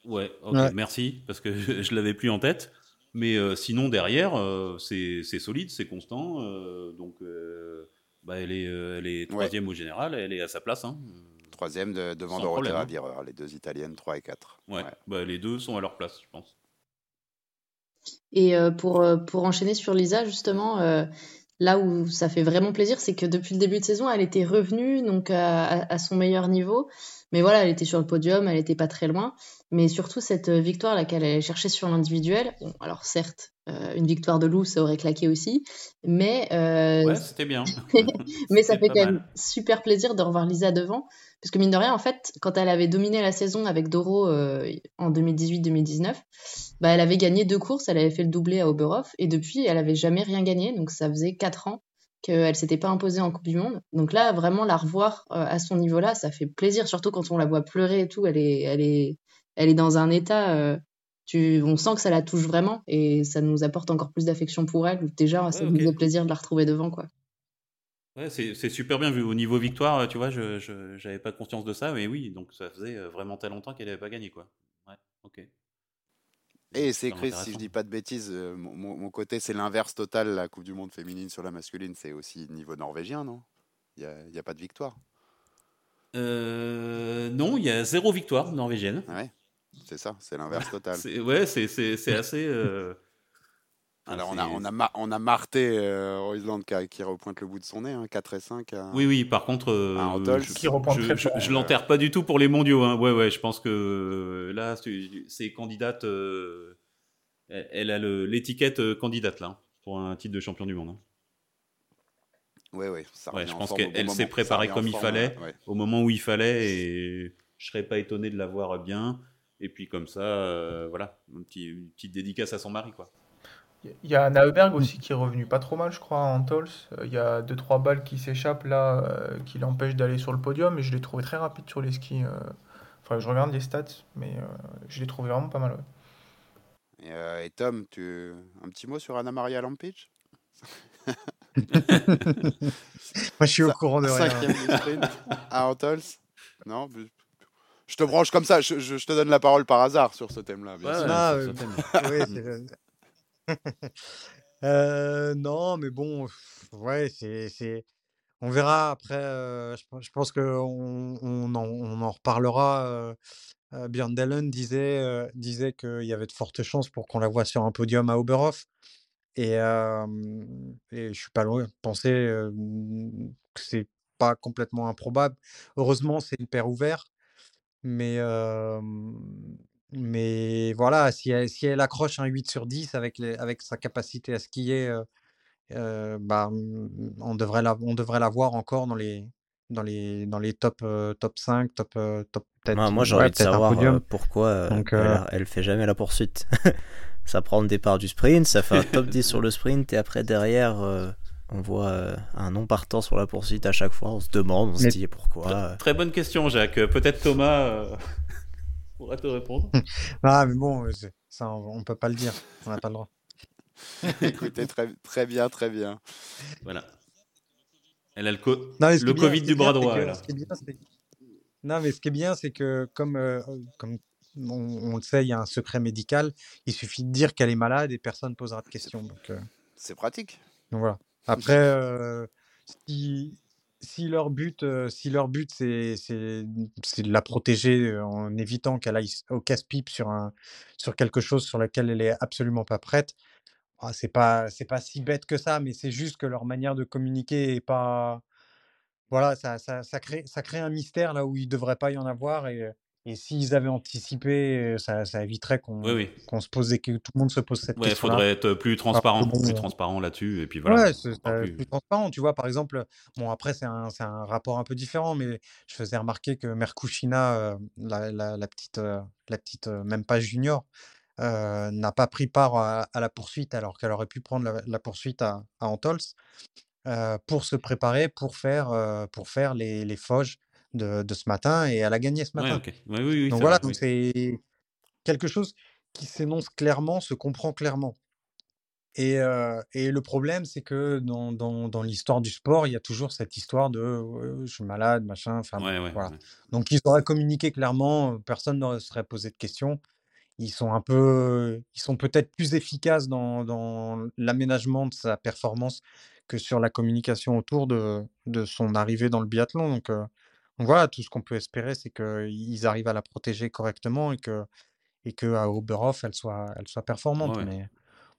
Ouais, ok,
Ouais.
merci, parce que je, je l'avais plus en tête. Mais euh, sinon, derrière, euh, c'est c'est solide, c'est constant. euh, donc, euh, bah, elle, est, euh, elle est troisième au général, elle est à sa place. Hein.
Troisième de, devant
Sans
Dorothea
hein.
Virer, les deux italiennes, 3 et 4.
Ouais, Bah, les deux sont à leur place, je pense.
Et euh, pour, euh, pour enchaîner sur Lisa, justement, euh, là où ça fait vraiment plaisir, c'est que depuis le début de saison, elle était revenue donc à, son meilleur niveau. Mais voilà, elle était sur le podium, elle était pas très loin. Mais surtout, cette euh, victoire là qu'elle allait chercher sur l'individuel, bon, alors certes, euh, une victoire de Lou, ça aurait claqué aussi. Mais, euh,
Ouais, c'était bien.
mais ça fait quand même super plaisir de revoir Lisa devant. Parce que mine de rien, en fait, quand elle avait dominé la saison avec Doro euh, en 2018-2019, bah, elle avait gagné deux courses, elle avait fait le doublé à Oberhof, et depuis, elle avait jamais rien gagné. Donc ça faisait quatre ans qu'elle s'était pas imposée en Coupe du Monde. Donc là, vraiment, la revoir euh, à son niveau-là, ça fait plaisir, surtout quand on la voit pleurer et tout. Elle est, elle est, elle est dans un état. euh, tu, on sent que ça la touche vraiment, et ça nous apporte encore plus d'affection pour elle. Déjà, ça
Ouais,
nous faisait plaisir de la retrouver devant, quoi.
Ouais, c'est super bien vu. Au niveau victoire, tu vois, je j'avais pas conscience de ça, mais oui, donc ça faisait euh, vraiment très longtemps qu'elle n'avait pas gagné, quoi. Ouais, ok.
Et c'est Chris, si je dis pas de bêtises, euh, mon, côté, c'est l'inverse total. La Coupe du Monde féminine sur la masculine, c'est aussi niveau norvégien, non? Il n'y a, a pas de victoire.
Euh, non, il y a zéro victoire norvégienne.
Ouais, c'est ça, c'est l'inverse total.
C'est- Ouais, c'est assez. euh,
Alors, on a, on a, on a Marté euh, Roisland qui, qui repointe le bout de son nez, hein, 4 et 5. à-
Oui, oui, par contre, euh,
Ah, Antols.
je, je, l'enterre pas du tout pour les mondiaux. Hein. Ouais, ouais, je pense que euh, là, c'est candidate. euh, elle a l'étiquette euh, candidate là, pour un titre de champion du monde. hein.
Ouais, ouais, ça
Ouais, je
en
pense qu'elle- s'est préparée comme il
forme,
fallait.
ouais.
Au moment où il fallait, et je serais pas étonné de la voir bien. Et puis comme ça, euh, voilà, un petit, une petite dédicace à son mari, quoi.
Il y a Nauberg aussi qui est revenu pas trop mal, je crois, en Tols. Il y a 2-3 balles qui s'échappent là, euh, qui l'empêchent d'aller sur le podium, et je l'ai trouvé très rapide sur les skis. euh. Que je regarde les stats, mais euh, je l'ai trouvé vraiment pas mal. ouais.
Et, euh, et Tom, tu... un petit mot sur Anna Maria Lampic
Moi, je suis au
Ça-
courant de rien.
Cinquième du sprint à Antols Non mais- Je te branche comme ça, je, je- je te donne la parole par hasard sur ce thème-là.
Ouais, ouais,
Ah, euh. Oui, Euh, non, mais bon, ouais, c'est. On verra après. euh, je, pense- je qu'on on en, on en reparlera. euh, euh, Björn Dellen disait, euh, disait qu'il y avait de fortes chances pour qu'on la voie sur un podium à Oberhof. Et, euh, et je suis pas loin de penser euh, que c'est pas complètement improbable. Heureusement, c'est hyper ouvert. Mais, euh, mais voilà, si elle, si elle accroche un 8 sur 10 avec, les, avec sa capacité à skier, euh, euh, bah, mm, on devrait la, on devrait la voir encore dans les, dans les, dans les top, euh, top 5, top, euh, top peut-être
Moi, moi j'ai
ouais,
envie de savoir
podium.
pourquoi
Donc,
elle,
euh,
a- elle fait jamais la poursuite. ça prend le départ du sprint, ça fait un top 10 sur le sprint, et après derrière, euh, on voit euh, un non partant sur la poursuite à chaque fois. On se demande, on se dit pourquoi.
Très bonne question, Jacques. Peut-être Thomas euh, pourra te répondre.
Ah, mais bon, euh, ça, on, on peut pas le dire. On n'a pas le droit.
Écoutez, très, très bien, très bien.
Voilà. Elle a le, co-
Non,
le
bien-
Covid du bras droit.
que- bien, Non, mais ce qui est bien, c'est que comme, euh, comme on, on le sait, il y a un secret médical. Il suffit de dire qu'elle est malade et personne ne posera de questions. Donc, euh,
C'est pratique.
donc voilà. Après, euh, si, si leur but, si leur but c'est, de la protéger en évitant qu'elle aille au casse-pipe sur un, sur quelque chose sur lequel elle est absolument pas prête, ah, c'est pas, c'est pas si bête que ça, mais c'est juste que leur manière de communiquer est pas, voilà, ça, ça, ça crée, ça crée un mystère là où il devrait pas y en avoir et, et s'ils avaient anticipé, ça, ça éviterait qu'on,
Oui,
se pose que tout le monde se pose cette
Ouais, il
question-là.
faudrait être plus transparent,
bon,
plus transparent là-dessus. Et puis voilà.
Ouais, c'est
plus-
plus transparent. Tu vois, par exemple, bon, après, c'est un, un rapport un peu différent, mais je faisais remarquer que Merkushina, euh, la, la, la petite, euh, la petite euh, même pas junior, n'a pas pris part à, à la poursuite alors qu'elle aurait pu prendre la, la poursuite à, à Antols pour se préparer pour faire, pour faire les, les Foges de, de ce matin et elle a gagné ce
Ouais,
matin.
ok. Ouais, oui, oui,
Donc voilà,
vrai,
donc
oui.
c'est quelque chose qui s'énonce clairement, se comprend clairement. Et, euh, et le problème, c'est que dans, dans, dans l'histoire du sport, il y a toujours cette histoire de je suis malade, machin. Enfin,
Ouais,
voilà. Donc, ils auraient communiqué clairement, personne ne serait posé de questions. Ils sont un peu, ils sont peut-être plus efficaces dans, dans l'aménagement de sa performance que sur la communication autour de, de son arrivée dans le biathlon. Donc, euh, donc voilà, tout ce qu'on peut espérer, c'est qu'ils arrivent à la protéger correctement et que, et que à Oberhof, elle soit, elle soit performante.
Ouais.
Mais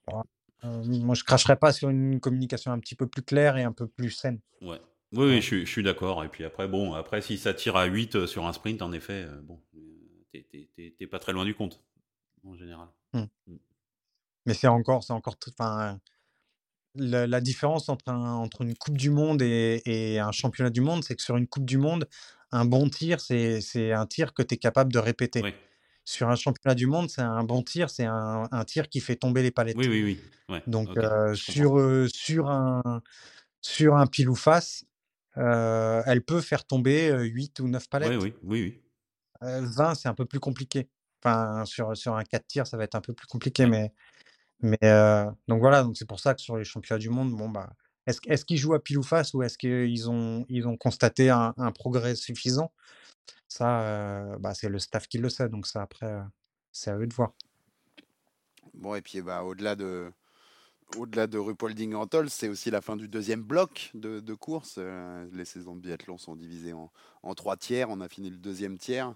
bon, euh, moi, je cracherais pas sur une communication un petit peu plus claire et un peu plus saine.
Ouais. Oui, oui, je, suis- je suis d'accord. Et puis après, bon, après, si ça tire à 8 euh, sur un sprint, en effet, euh, bon, t'es- pas très loin du compte, en général.
Hmm.
Mm.
Mais c'est encore, c'est encore, enfin, la, la différence entre, un- entre une Coupe du Monde et, et un championnat du monde, c'est que sur une Coupe du Monde, un bon tir, c'est, un tir que tu es capable de répéter.
Oui,
Sur un championnat du monde, c'est un bon tir, c'est un, un tir qui fait tomber les palettes.
oui, oui, oui. Ouais,
Donc, euh, sur, euh, sur, un, sur un pile ou face, euh, elle peut faire tomber euh, 8 ou 9
Oui,
palettes.
oui, oui, oui.
Euh, 20, c'est un peu plus compliqué. Enfin, sur, sur un 4 tirs, ça va être un peu plus compliqué.
Ouais.
Mais, mais euh, donc voilà, donc c'est pour ça que sur les championnats du monde, bon, bah, est-ce, qu'ils jouent à pile ou face ou est-ce qu'ils ont, ils ont constaté un, un progrès suffisant? Ça, euh, bah, c'est le staff qui le sait. Donc ça, après, euh, c'est à eux de voir.
Bon, et puis bah, au-delà de, au-delà de Rupolding Antol, c'est aussi la fin du deuxième bloc de, de course. Euh, les saisons de biathlon sont divisées en, en trois tiers. On a fini le deuxième tiers.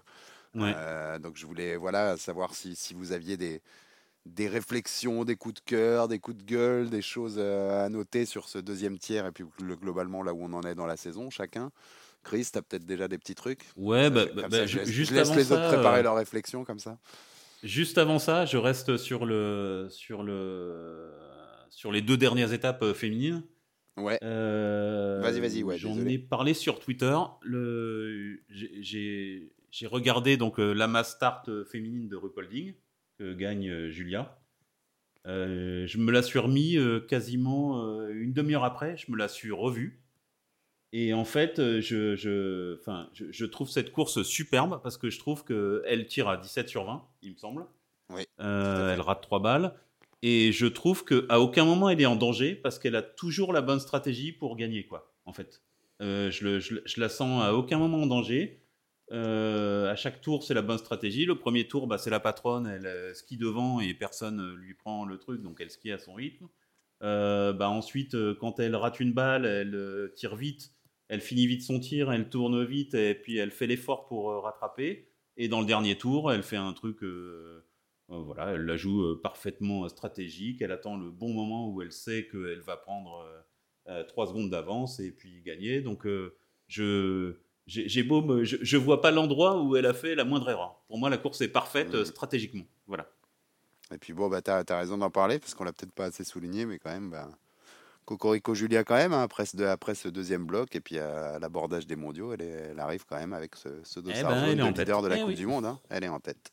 Ouais.
Euh, donc je voulais voilà, savoir si, si vous aviez des, des réflexions, des coups de cœur, des coups de gueule, des choses euh, à noter sur ce deuxième tiers et puis le- globalement là où on en est dans la saison, chacun. Chris, tu as peut-être déjà des petits trucs?
Ouais, bah,
je-
bah, bah,
je
juste
laisse
avant
les
ça,
autres préparer
euh,
leurs réflexions comme ça.
Juste avant ça, je reste sur le sur le sur les deux dernières étapes euh, féminines.
Ouais.
Euh,
Vas-y, vas-y, ouais,
J'en ai parlé sur Twitter. Le j'ai- regardé donc la mass start féminine de Rupolding que gagne euh, Julia. Euh, je me la suis remis euh, quasiment euh, une demi-heure après. Je me la suis revue. Et en fait, je, je, enfin, je, je trouve cette course superbe parce que je trouve qu'elle tire à 17 sur 20, il me semble.
Oui,
elle rate 3 balles. Et je trouve qu'à aucun moment elle est en danger parce qu'elle a toujours la bonne stratégie pour gagner, quoi, en fait. Je, le- je le- je la sens à aucun moment en danger. Euh, à chaque tour, c'est la bonne stratégie. Le premier tour, bah, c'est la patronne, elle euh, skie devant et personne euh, lui prend le truc, donc elle skie à son rythme. Bah, ensuite, quand elle rate une balle, elle tire vite, elle finit vite son tir, elle tourne vite et puis elle fait l'effort pour rattraper. Et dans le dernier tour, elle fait un truc, voilà, elle la joue parfaitement stratégique. Elle attend le bon moment où elle sait qu'elle va prendre 3 secondes d'avance et puis gagner. Donc, je j'ai j'ai beau, me- je, je vois pas l'endroit où elle a fait la moindre erreur. Pour moi, la course est parfaite euh, stratégiquement. Voilà.
Et puis bon, bah, tu as, raison d'en parler, parce qu'on l'a peut-être pas assez souligné, mais quand même, bah, Cocorico Julia quand même, hein, après, ce, après ce deuxième bloc, et puis à, l'abordage des mondiaux, elle, est- elle arrive quand même avec ce, ce dossard
ben,
jaune
elle est
de
en
leader
tête.
de la
Eh
Coupe
oui.
du Monde. hein. Elle est en tête.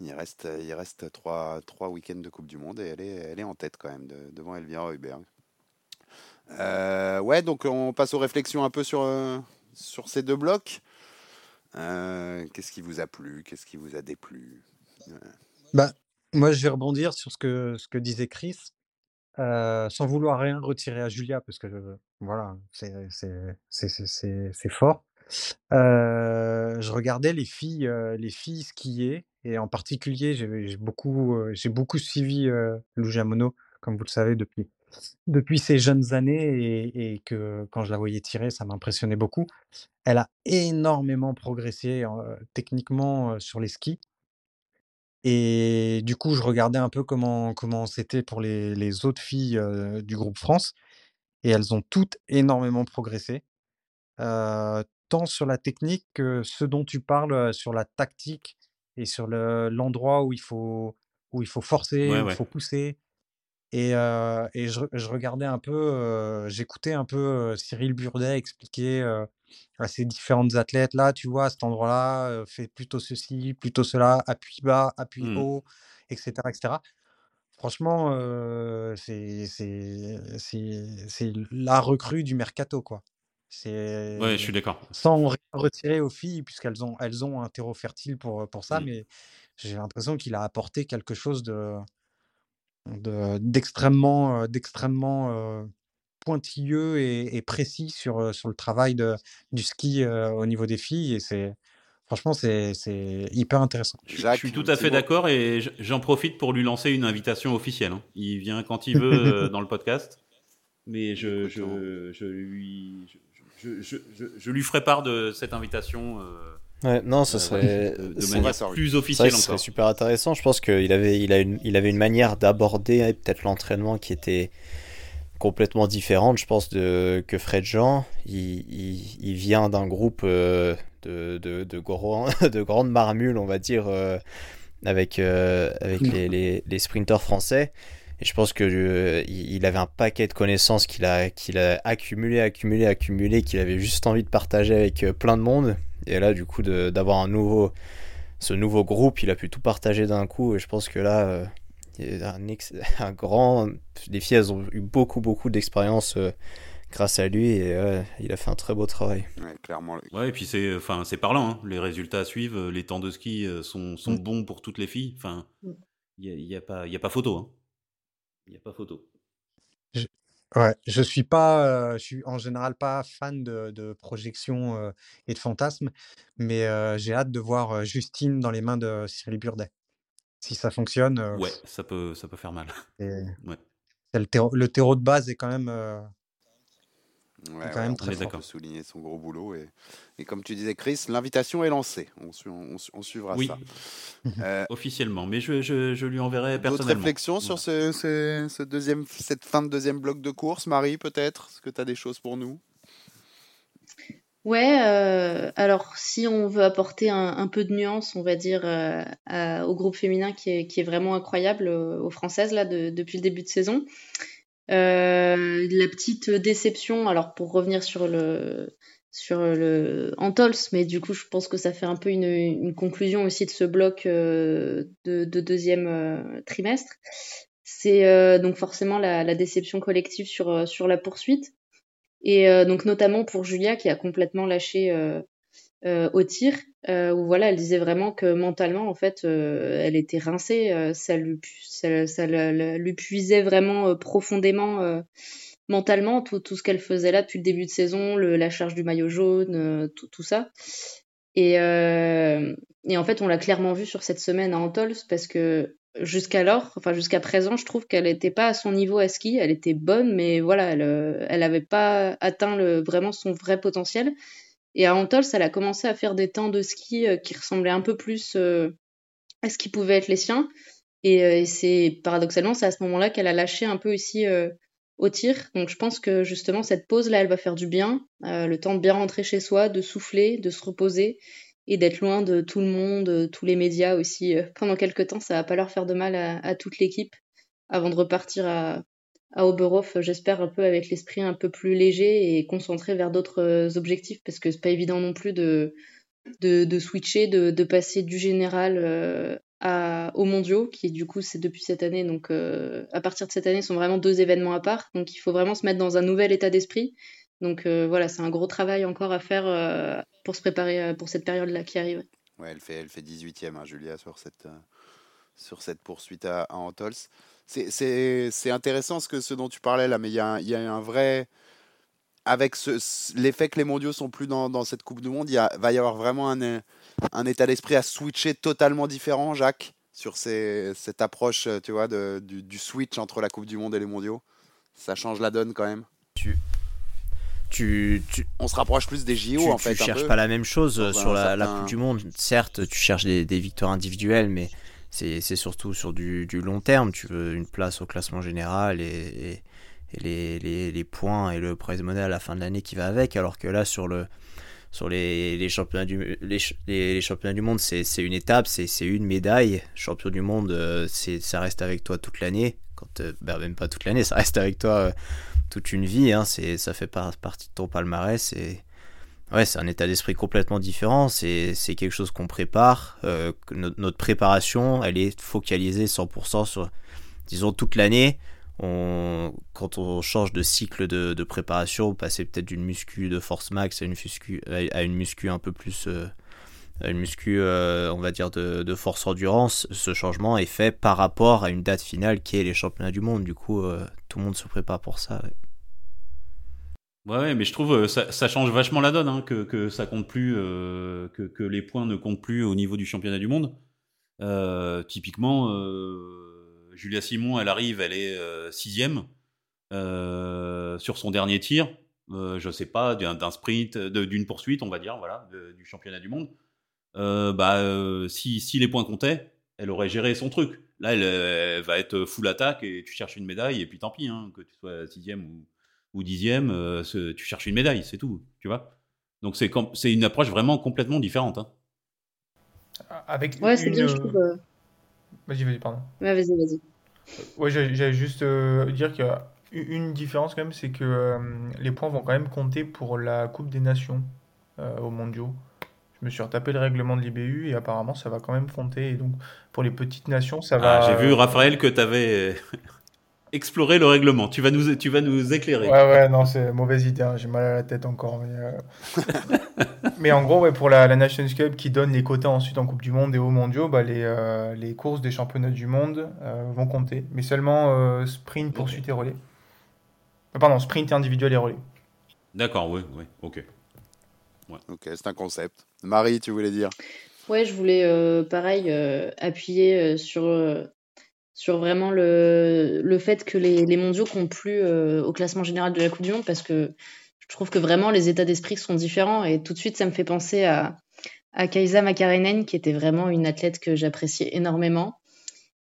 Il reste, il reste trois, trois week-ends de Coupe du Monde, et elle est, elle est en tête quand même, de- devant Elvira Heuberg. Euh, ouais, donc on passe aux réflexions un peu sur, euh, sur ces deux blocs. Euh, Qu'est-ce qui vous a plu? Qu'est-ce qui vous a déplu?
Bah, moi, je vais rebondir sur ce que, ce que disait Chris, euh, sans vouloir rien retirer à Julia, parce que voilà, c'est fort. Euh, je regardais les filles, les filles skier, et en particulier, j'ai beaucoup, beaucoup suivi euh, Lou Jamono, comme vous le savez, depuis, depuis ses jeunes années, et, et que quand je la voyais tirer, ça m'impressionnait beaucoup. Elle a énormément progressé euh, techniquement euh, sur les skis. Et du coup, je regardais un peu comment comment c'était pour les les autres filles, du groupe France et elles ont toutes énormément progressé, tant sur la technique que ce dont tu parles, sur la tactique et sur le l'endroit où il faut où il faut forcer,
Ouais,
où il
ouais.
faut pousser et et je je regardais un peu, j'écoutais un peu, Cyril Burdet expliquer, à ces différentes athlètes: «Là, tu vois, à cet endroit-là, fais plutôt ceci, plutôt cela, appuie bas, appuie
Mhm.
haut» et cetera et cetera. Franchement, c'est c'est c'est c'est la recrue du mercato, quoi.
Ouais, je
C'est
suis d'accord.
sans rien retirer aux filles puisqu'elles ont elles ont un terreau fertile pour, pour ça,
Mm.
mais j'ai l'impression qu'il a apporté quelque chose de- d'extrêmement, euh, d'extrêmement euh, pointilleux et, et précis sur, euh, sur le travail de, du ski euh, au niveau des filles. Et c'est, franchement, c'est, c'est hyper intéressant.
Je, suis tout à fait d'accord et j'en profite pour lui lancer une invitation officielle. hein. Il vient quand il veut dans le podcast, mais je, je, je lui, je, je, je, je lui ferai part de cette invitation euh,
Ouais, non, ce
euh,
serait.
de manière plus officielle
ce serait super intéressant. Je pense qu'il avait, il a une, il avait une manière d'aborder peut-être l'entraînement qui était complètement différente, je pense, de, que Fred Jean. Il, il, il vient d'un groupe euh, de, de, de, grands- de grandes marmules, on va dire, euh, avec, euh, avec les, les, les sprinteurs français. Et je pense que euh, il avait un paquet de connaissances qu'il a, qu'il a accumulé, accumulé, accumulé, qu'il avait juste envie de partager avec euh, plein de monde. Et là, du coup, d'avoir un nouveau, ce nouveau groupe, il a pu tout partager d'un coup. Et je pense que là, euh, un, ex- un grand. Les filles, elles ont eu beaucoup, beaucoup d'expérience euh, grâce à lui. Et il a fait un très beau travail.
Ouais, clairement.
Ouais, et puis c'est, enfin, c'est parlant. hein. Les résultats suivent. Les temps de ski sont, sont
Mm.
bons pour toutes les filles. Enfin,
Mm.
il y a, y a pas, il y a pas photo. hein. Il y a pas photo.
Ouais, je suis pas, euh, je suis en général pas fan de, de projections euh, et de fantasmes, mais euh, j'ai hâte de voir Justine dans les mains de Cyril Burdet. Si ça fonctionne,
Ouais, ça peut, ça peut faire mal. Ouais.
le, terreau, le terreau de base est quand même,
Ouais,
quand même
on
très
d'accord.
souligner son gros boulot. Et, et comme tu disais, Chris, l'invitation est lancée. On, su- on su- on suivra
Oui,
ça. Euh,
officiellement. Mais je, je, je lui enverrai
D'autres
personnellement.
réflexions sur ce, ce- ce deuxième, cette fin de deuxième bloc de course, Marie, peut-être? Est-ce que tu as des choses pour nous?
Ouais, euh, alors si on veut apporter un, un peu de nuance, on va dire, euh, à- au groupe féminin qui est, qui est vraiment incroyable, euh, aux Françaises, là, de- depuis le début de saison. Euh, la petite déception, alors pour revenir sur le, sur le Antols, mais du coup, je pense que ça fait un peu une, une conclusion aussi de ce bloc euh, de, de deuxième euh, trimestre. C'est euh, donc forcément la, la déception collective sur, euh, sur la poursuite. Et donc notamment pour Julia qui a complètement lâché au tir, euh, où voilà, elle disait vraiment que mentalement, en fait, euh, elle était rincée, euh, ça lui, ça, ça puisait vraiment profondément mentalement tout, ce qu'elle faisait là depuis le début de saison, la charge du maillot jaune, tout, tout ça. Et, et en fait, on l'a clairement vu sur cette semaine à Antols parce que jusqu'alors, enfin jusqu'à présent, je trouve qu'elle n'était pas à son niveau à ski. Elle était bonne, mais voilà, elle, euh, elle avait pas atteint vraiment son vrai potentiel. Et à Antols, elle a commencé à faire des temps de ski euh, qui ressemblaient un peu plus euh, à ce qui pouvait être les siens. Et, euh, et c'est paradoxalement, c'est à ce moment-là qu'elle a lâché un peu euh, au tir. Donc je pense que justement cette pause là, elle va faire du bien, le temps de bien rentrer chez soi, de souffler, de se reposer et d'être loin de tout le monde, tous les médias aussi pendant quelques temps. Ça va pas leur faire de mal à toute l'équipe avant de repartir à, à Oberhof, j'espère un peu avec l'esprit un peu plus léger et concentré vers d'autres euh, objectifs parce que c'est pas évident non plus de de, switcher, de, de passer du général euh, aux mondiaux, qui du coup c'est depuis cette année, donc euh, à partir de cette année sont vraiment deux événements à part, donc il faut vraiment se mettre dans un nouvel état d'esprit. Donc voilà, c'est un gros travail encore à faire pour se préparer pour cette période-là qui arrive.
Ouais, elle fait, elle fait 18e, hein, Julia, sur cette, sur cette poursuite à, à Antols. C'est- intéressant ce, que, ce dont tu parlais là, mais il y a, y a un vrai. Avec l'effet que les mondiaux sont plus dans, dans cette Coupe du Monde, il va y avoir vraiment un, euh, un état d'esprit à switcher totalement différent, Jacques, sur ces- cette approche euh, tu vois, de, du, du switch entre la Coupe du Monde et les mondiaux. Ça change la donne quand même.
Tu, tu,
On se rapproche plus des JO
tu,
en
tu
fait. un
cherches
peu.
pas la même chose sur
un
la, Coupe du Monde. Certes, tu cherches des, des victoires individuelles, mais c'est surtout sur du, du long terme. Tu veux une place au classement général et, les, les, points et le prize money à la fin de l'année qui va avec. Alors que là, sur le sur les, les championnats du les, ch- les, les championnats du monde, c'est une étape, c'est une médaille. Champion du monde, euh, ça reste avec toi toute l'année. Euh, bah, même pas toute l'année, ça reste avec toi euh, toute une vie. Hein. Ça fait par- partie de ton palmarès Ouais, c'est un état d'esprit complètement différent. C'est quelque chose qu'on prépare. euh, notre préparation, elle est focalisée 100% sur, disons, toute l'année. Quand on change de cycle de, préparation, passer peut-être d'une muscu de force max à une muscu, à une muscu un peu plus, euh, une muscu, euh, on va dire, de, force endurance, ce changement est fait par rapport à une date finale qui est les championnats du monde. Du coup, tout le monde se prépare pour ça. Ouais,
mais je trouve euh, ça, ça change vachement la donne, hein, que, ça compte plus, euh, que, les points ne comptent plus au niveau du championnat du monde. Euh, typiquement, Julia Simon, elle arrive, elle est sixième sur son dernier tir. Je sais pas d'un sprint, d'une poursuite, on va dire, voilà, du championnat du monde. Bah, si, les points comptaient, elle aurait géré son truc. Là, elle, elle va être full attaque et tu cherches une médaille et puis tant pis, hein, que tu sois sixième ou, ou dixième, euh, ce- tu cherches une médaille, c'est tout, tu vois. Donc c'est une approche vraiment complètement différente. hein.
Avec
Ouais, c'est bien, je
euh,
trouve. euh,
Vas-y, vas-y, pardon.
Ouais, vas-y, vas-y.
Ouais, j'allais juste euh, dire qu'il y a une différence quand même, c'est que euh, les points vont quand même compter pour la Coupe des Nations euh, aux mondiaux. Je me suis retapé le règlement de l'IBU et apparemment ça va quand même compter. Et donc pour les petites nations, ça va.
Ah, J'ai vu, Raphaël, que tu avais exploré le règlement. Tu vas nous, tu vas nous éclairer.
Ouais, ouais, non, c'est mauvaise idée, hein, j'ai mal à la tête encore. Mais, euh, mais en gros, ouais, pour la, la Nations Cup qui donne les quotas ensuite en Coupe du Monde et aux mondiaux, bah, les, euh, les courses des championnats du monde euh, vont compter. Mais seulement euh, sprint, poursuite et relais. Euh, Pardon, sprint individuel et relais.
D'accord, oui, oui, ok.
Ok, c'est un concept. Marie, tu voulais dire?
Ouais, je voulais euh, pareil euh, appuyer euh, sur, euh, sur vraiment le, le fait que les, les mondiaux comptent plus euh, au classement général de la Coupe du Monde parce que je trouve que vraiment les états d'esprit sont différents et tout de suite ça me fait penser à, à Kaisa Makarenen qui était vraiment une athlète que j'appréciais énormément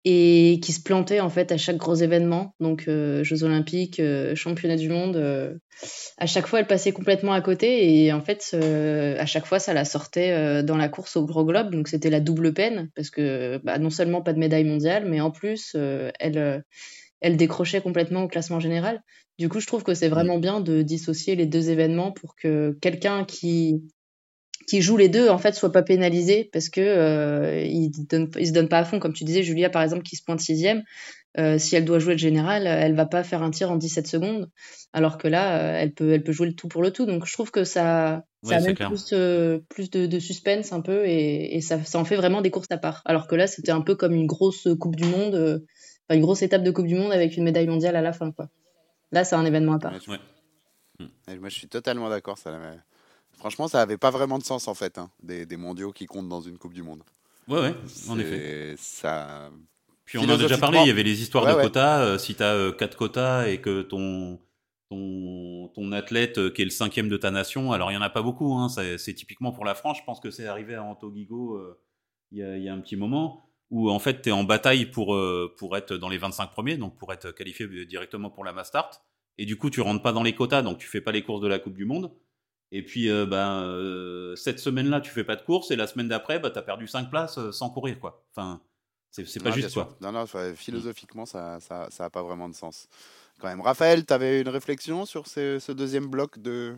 et qui se plantait en fait à chaque gros événement, donc euh, Jeux Olympiques, euh, Championnat du Monde. euh, à chaque fois, elle passait complètement à côté et en fait, euh, à chaque fois, ça la sortait dans la course au gros globe. Donc c'était la double peine parce que bah, non seulement pas de médaille mondiale, mais en plus, elle, elle décrochait complètement au classement général. Du coup, je trouve que c'est vraiment bien de dissocier les deux événements pour que quelqu'un qui qui joue les deux en fait soit pas pénalisé parce que euh, il donne il se donne pas à fond. Comme tu disais Julia par exemple qui se pointe sixième euh, si elle doit jouer le général elle va pas faire un tir en 17 secondes alors que là euh, elle peut elle peut jouer le tout pour le tout. Donc je trouve que ça ça
Ouais,
amène plus euh, plus de, de suspense un peu et, et ça, ça en fait vraiment des courses à part. Alors que là c'était un peu comme une grosse coupe du monde euh, une grosse étape de coupe du monde avec une médaille mondiale à la fin quoi. Là c'est un événement à part.
Ouais, Moi, je suis totalement d'accord. Ça, Franchement, ça avait pas vraiment de sens en fait, hein, des, des mondiaux qui comptent dans une Coupe du Monde.
Ouais, ouais, en effet.
Ça...
Puis on en a déjà parlé, il y avait les histoires
Ouais,
de
ouais.
quotas. euh, si tu as quatre quotas et que ton, ton, ton athlète euh, qui est le cinquième de ta nation, alors il n'y en a pas beaucoup, hein, c'est typiquement pour la France, je pense que c'est arrivé à Anto Guigo euh, il y, a, il y a un petit moment, où en fait tu es en bataille pour, euh, pour être dans les 25 premiers, donc pour être qualifié directement pour la Mastart, et du coup tu rentres pas dans les quotas, donc tu fais pas les courses de la Coupe du Monde. Et puis, euh, ben, euh, cette semaine-là, tu fais pas de course, et la semaine d'après, bah, tu as perdu 5 places euh, sans courir. quoi. Enfin, c'est c'est pas juste, quoi.
Non, non, philosophiquement, ça ça, ça a pas vraiment de sens. Quand même. Raphaël, tu avais une réflexion sur ce, ce deuxième bloc de,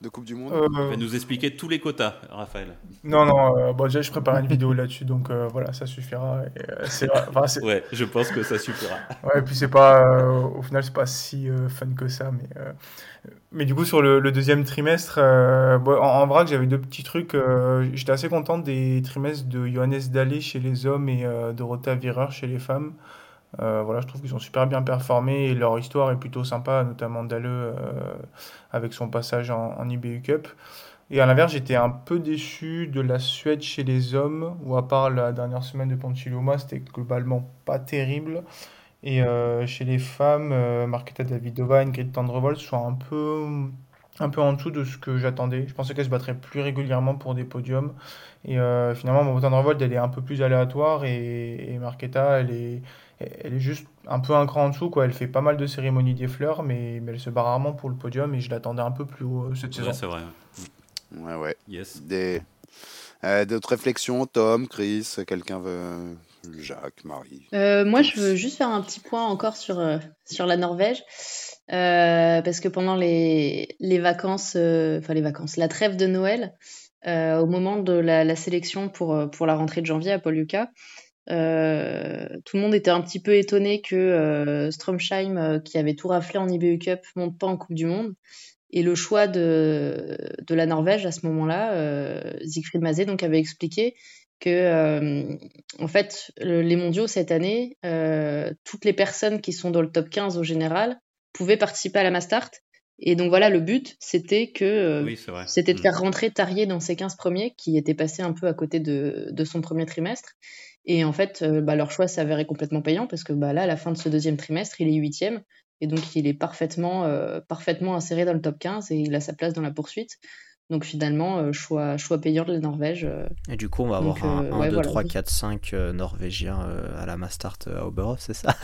de Coupe du Monde
Euh,
Il va nous expliquer tous les quotas, Raphaël.
non, non, euh, bon, déjà je prépare une vidéo là-dessus, donc euh, voilà, ça suffira. Et, euh, enfin,
Ouais, je pense que ça suffira.
Ouais, et puis c'est pas, euh, au final, c'est pas si euh, fun que ça, mais, euh, mais du coup, sur le, le deuxième trimestre, euh, bon, en, en vrac, j'avais deux petits trucs. euh, j'étais assez content des trimestres de Johannes Dalé chez les hommes et euh, Dorota Virer chez les femmes. Euh, voilà, je trouve qu'ils ont super bien performé et leur histoire est plutôt sympa, notamment Dalleux euh, avec son passage en, IBU Cup. Et à l'inverse, j'étais un peu déçu de la Suède chez les hommes, où à part la dernière semaine de Ponchiloma, c'était globalement pas terrible. Et euh, chez les femmes, euh, Marketa Davidova, Ingrid Tendrevold sont un peu, un peu en dessous de ce que j'attendais. Je pensais qu'elles se battraient plus régulièrement pour des podiums. Et finalement, bon, Tendrevold, elle est un peu plus aléatoire et, et Marketa, elle est, elle est juste un peu un cran en dessous, quoi. Elle fait pas mal de cérémonies des fleurs, mais, mais elle se bat rarement pour le podium et je l'attendais un peu plus haut euh, cette saison.
Ouais, c'est vrai.
Ouais, ouais.
Yes.
Des, euh, d'autres réflexions, Tom, Chris, quelqu'un veut. Jacques, Marie?
Euh, moi, je veux juste faire un petit point encore sur, euh, sur la Norvège. Euh, parce que pendant les, les vacances, euh, enfin les vacances, la trêve de Noël, euh, au moment de la, la sélection pour, pour la rentrée de janvier à Paul Lucas, euh, tout le monde était un petit peu étonné que euh, Stromsheim, euh, qui avait tout raflé en IBU Cup, monte pas en Coupe du Monde. Et le choix de, de la Norvège à ce moment-là, Siegfried Mazet donc avait expliqué que en fait les mondiaux cette année, toutes les personnes qui sont dans le top 15 au général pouvaient participer à la Mastart. Et donc voilà, le but c'était que
Oui,
c'était de
Mm.
faire rentrer Tarier dans ses 15 premiers qui étaient passés un peu à côté de, de son premier trimestre. Et en fait, euh, bah, leur choix s'avérait complètement payant parce que bah, là, à la fin de ce deuxième trimestre, il est huitième. Et donc, il est parfaitement, euh, parfaitement inséré dans le top 15 et il a sa place dans la poursuite. Donc, finalement, euh, choix, choix payant de la Norvège. euh.
Et du coup, on va
Donc,
avoir un
euh,
1,
ouais,
2,
voilà.
3, 4, 5 euh, Norvégiens euh, à la Mastart euh, à Oberhof, c'est ça?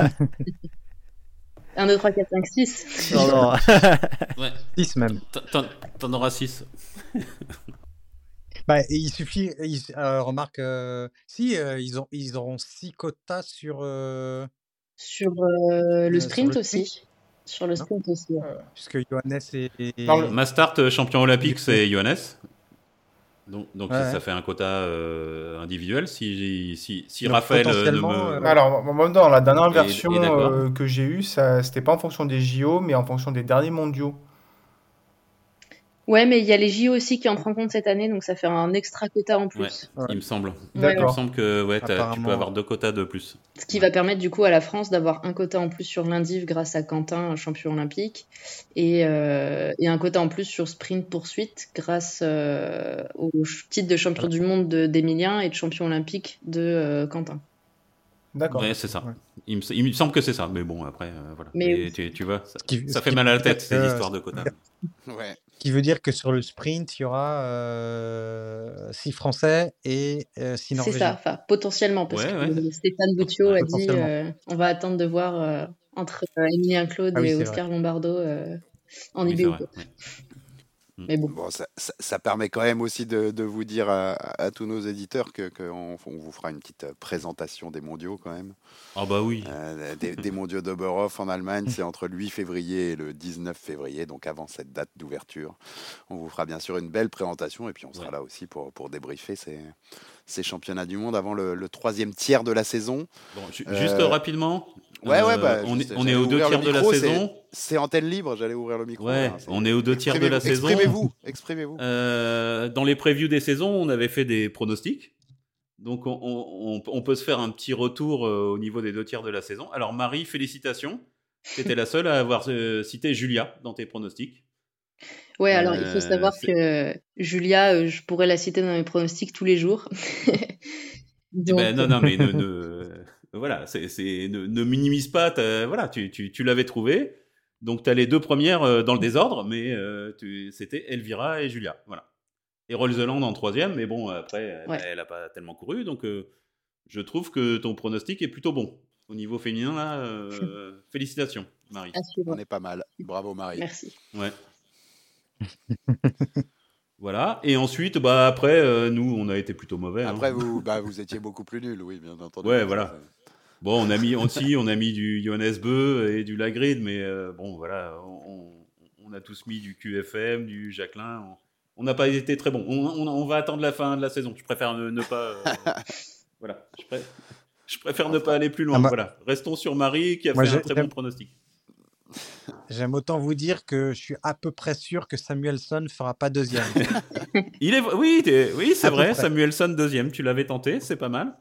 1, 2, 3, 4, 5, 6.
Non, non.
Ouais.
6 même.
T'en- T'en t'en auras 6.
Bah, et il suffit, il- euh, remarque, euh, si, euh, ils, ont, ils auront 6 quotas sur. euh,
Sur euh, le
sur
sprint
le
aussi. Sur le
Non?
sprint aussi. ouais.
puisque Johannes est. est-
Dans le-
Mastart, euh, champion olympique, c'est Johannes. Donc, donc
Ouais,
ça, fait un quota euh, individuel. Si, si, si
Donc,
Raphaël euh, ne me.
Alors, en même temps, la dernière
Et-
version
et
euh, que j'ai eue, ça, c'était pas en fonction des JO, mais en fonction des derniers mondiaux.
Ouais, mais il y a les JO aussi qui entrent en compte cette année, donc ça fait un extra quota en plus.
Ouais,
Ouais.
il me semble.
Ouais,
Il me semble que ouais, tu peux avoir deux quotas de plus.
Ce qui va permettre du coup à la France d'avoir un quota en plus sur l'indiv grâce à Quentin, champion olympique, et, euh, et un quota en plus sur sprint poursuite grâce euh, au titre de champion du monde de- d'Emilien et de champion olympique de euh, Quentin.
D'accord.
Ouais, c'est ça.
Ouais.
Il, me, il me semble que c'est ça. Mais bon, après, euh, voilà.
Mais
tu, tu vois, ça,
qui-
ça
ce
fait
qui
mal à la tête, ces
que-
histoires de quotas.
Ouais.
Qui veut dire que sur le sprint, il y aura 6 Français et 6
C'est
Norvégiens.
ça, enfin potentiellement, parce
Ouais,
que
ouais.
Stéphane Boutiot
Ouais,
a dit euh, on va attendre de voir euh, entre euh, Emilien Claude
Ah oui,
et
c'est
Oscar Lombardo euh, en
Oui, c'est
IBU. Mais bon.
Bon, ça, ça- ça permet quand même aussi de, de vous dire à, à tous nos éditeurs que qu'on on vous fera une petite euh, présentation des mondiaux quand même.
Ah bah oui.
Euh, des, des mondiaux d'Oberhof en Allemagne, c'est entre le 8 février et le 19 février, donc avant cette date d'ouverture. On vous fera bien sûr une belle présentation et puis on sera
Ouais.
là aussi pour, pour débriefer ces, ces championnats du monde avant le, le troisième tiers de la saison.
Bon, ju-
Euh,
juste rapidement.
Ouais, ouais,
euh,
bah,
on, est, on est aux deux tiers de la saison.
C'est antenne libre, j'allais ouvrir le micro.
Ouais,
c'est-
on est aux deux tiers de la saison.
Exprimez-vous, exprimez-vous.
Euh, dans les previews des saisons, on avait fait des pronostics. Donc on, on- on- on peut se faire un petit retour euh, au niveau des deux tiers de la saison. Alors Marie, félicitations. Tu étais la seule à avoir cité Julia dans tes pronostics.
Ouais, alors il faut
Euh,
savoir que Julia, euh, je pourrais la citer dans mes pronostics tous les jours.
Eh
Donc,
ben, non, non, mais ne, ne- voilà, c'est, c'est- ne, ne minimise pas. ta- voilà, tu, tu, tu l'avais trouvé. Donc tu as les deux premières euh, dans le désordre, mais euh, c'était Elvira et Julia. Voilà. Et Rolzeland en troisième, mais bon, après, elle-
Ouais.
elle n'a pas tellement couru. Donc euh, je trouve que ton pronostic est plutôt bon. Au niveau féminin, là, euh, félicitations, Marie.
On est pas mal. Bravo Marie.
Merci.
Ouais. voilà. Et ensuite, bah, après, euh, nous, on a été plutôt mauvais. hein.
Après, vous, bah, vous étiez beaucoup plus nul, oui, bien entendu.
Ouais, voilà.
ça-
Bon, on a mis aussi, on a mis du Johannes Beu et du Lagrid, mais euh, bon, voilà, on, on a tous mis du QFM, du Jacqueline. On- n'a pas été très bon. On, on- on va attendre la fin de la saison. Je préfère ne, ne pas. euh, voilà. Je, pré- je préfère ne pas aller plus loin.
Ah,
Voilà. Restons sur Marie qui a
Moi,
fait un très bon pronostic.
J'aime autant vous dire que je suis à peu près sûr que Samuelson fera pas deuxième.
Il est, oui, oui, c'est vrai. Samuelson deuxième. Tu l'avais tenté, c'est pas mal.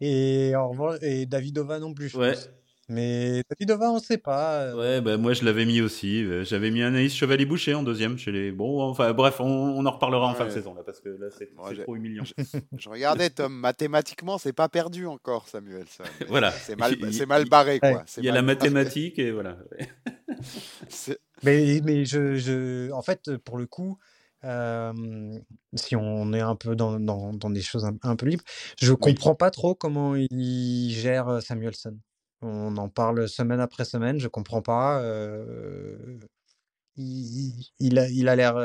et, en revanche- et Davidova non plus, je
Ouais.
pense. Mais Davidova, on sait pas. euh,
Ouais, bah, moi je l'avais mis aussi. Euh, J'avais mis Anaïs Chevalier-Boucher en deuxième chez les. Bon, enfin bref, on, on en reparlera en fin de saison là parce que là c'est
Ouais,
trop humiliant.
Je regardais, Tom, mathématiquement, c'est pas perdu encore, Samuel. ça.
Voilà.
C'est mal, c'est barré, quoi.
Il y a la mathématique et voilà.
Mais, mais je, je, en fait, pour le coup, euh, si on est un peu dans, dans, dans des choses un, un peu libres, je comprends pas trop comment il gère Samuelson. On en parle semaine après semaine, je comprends pas. euh, il, il a, il a l'air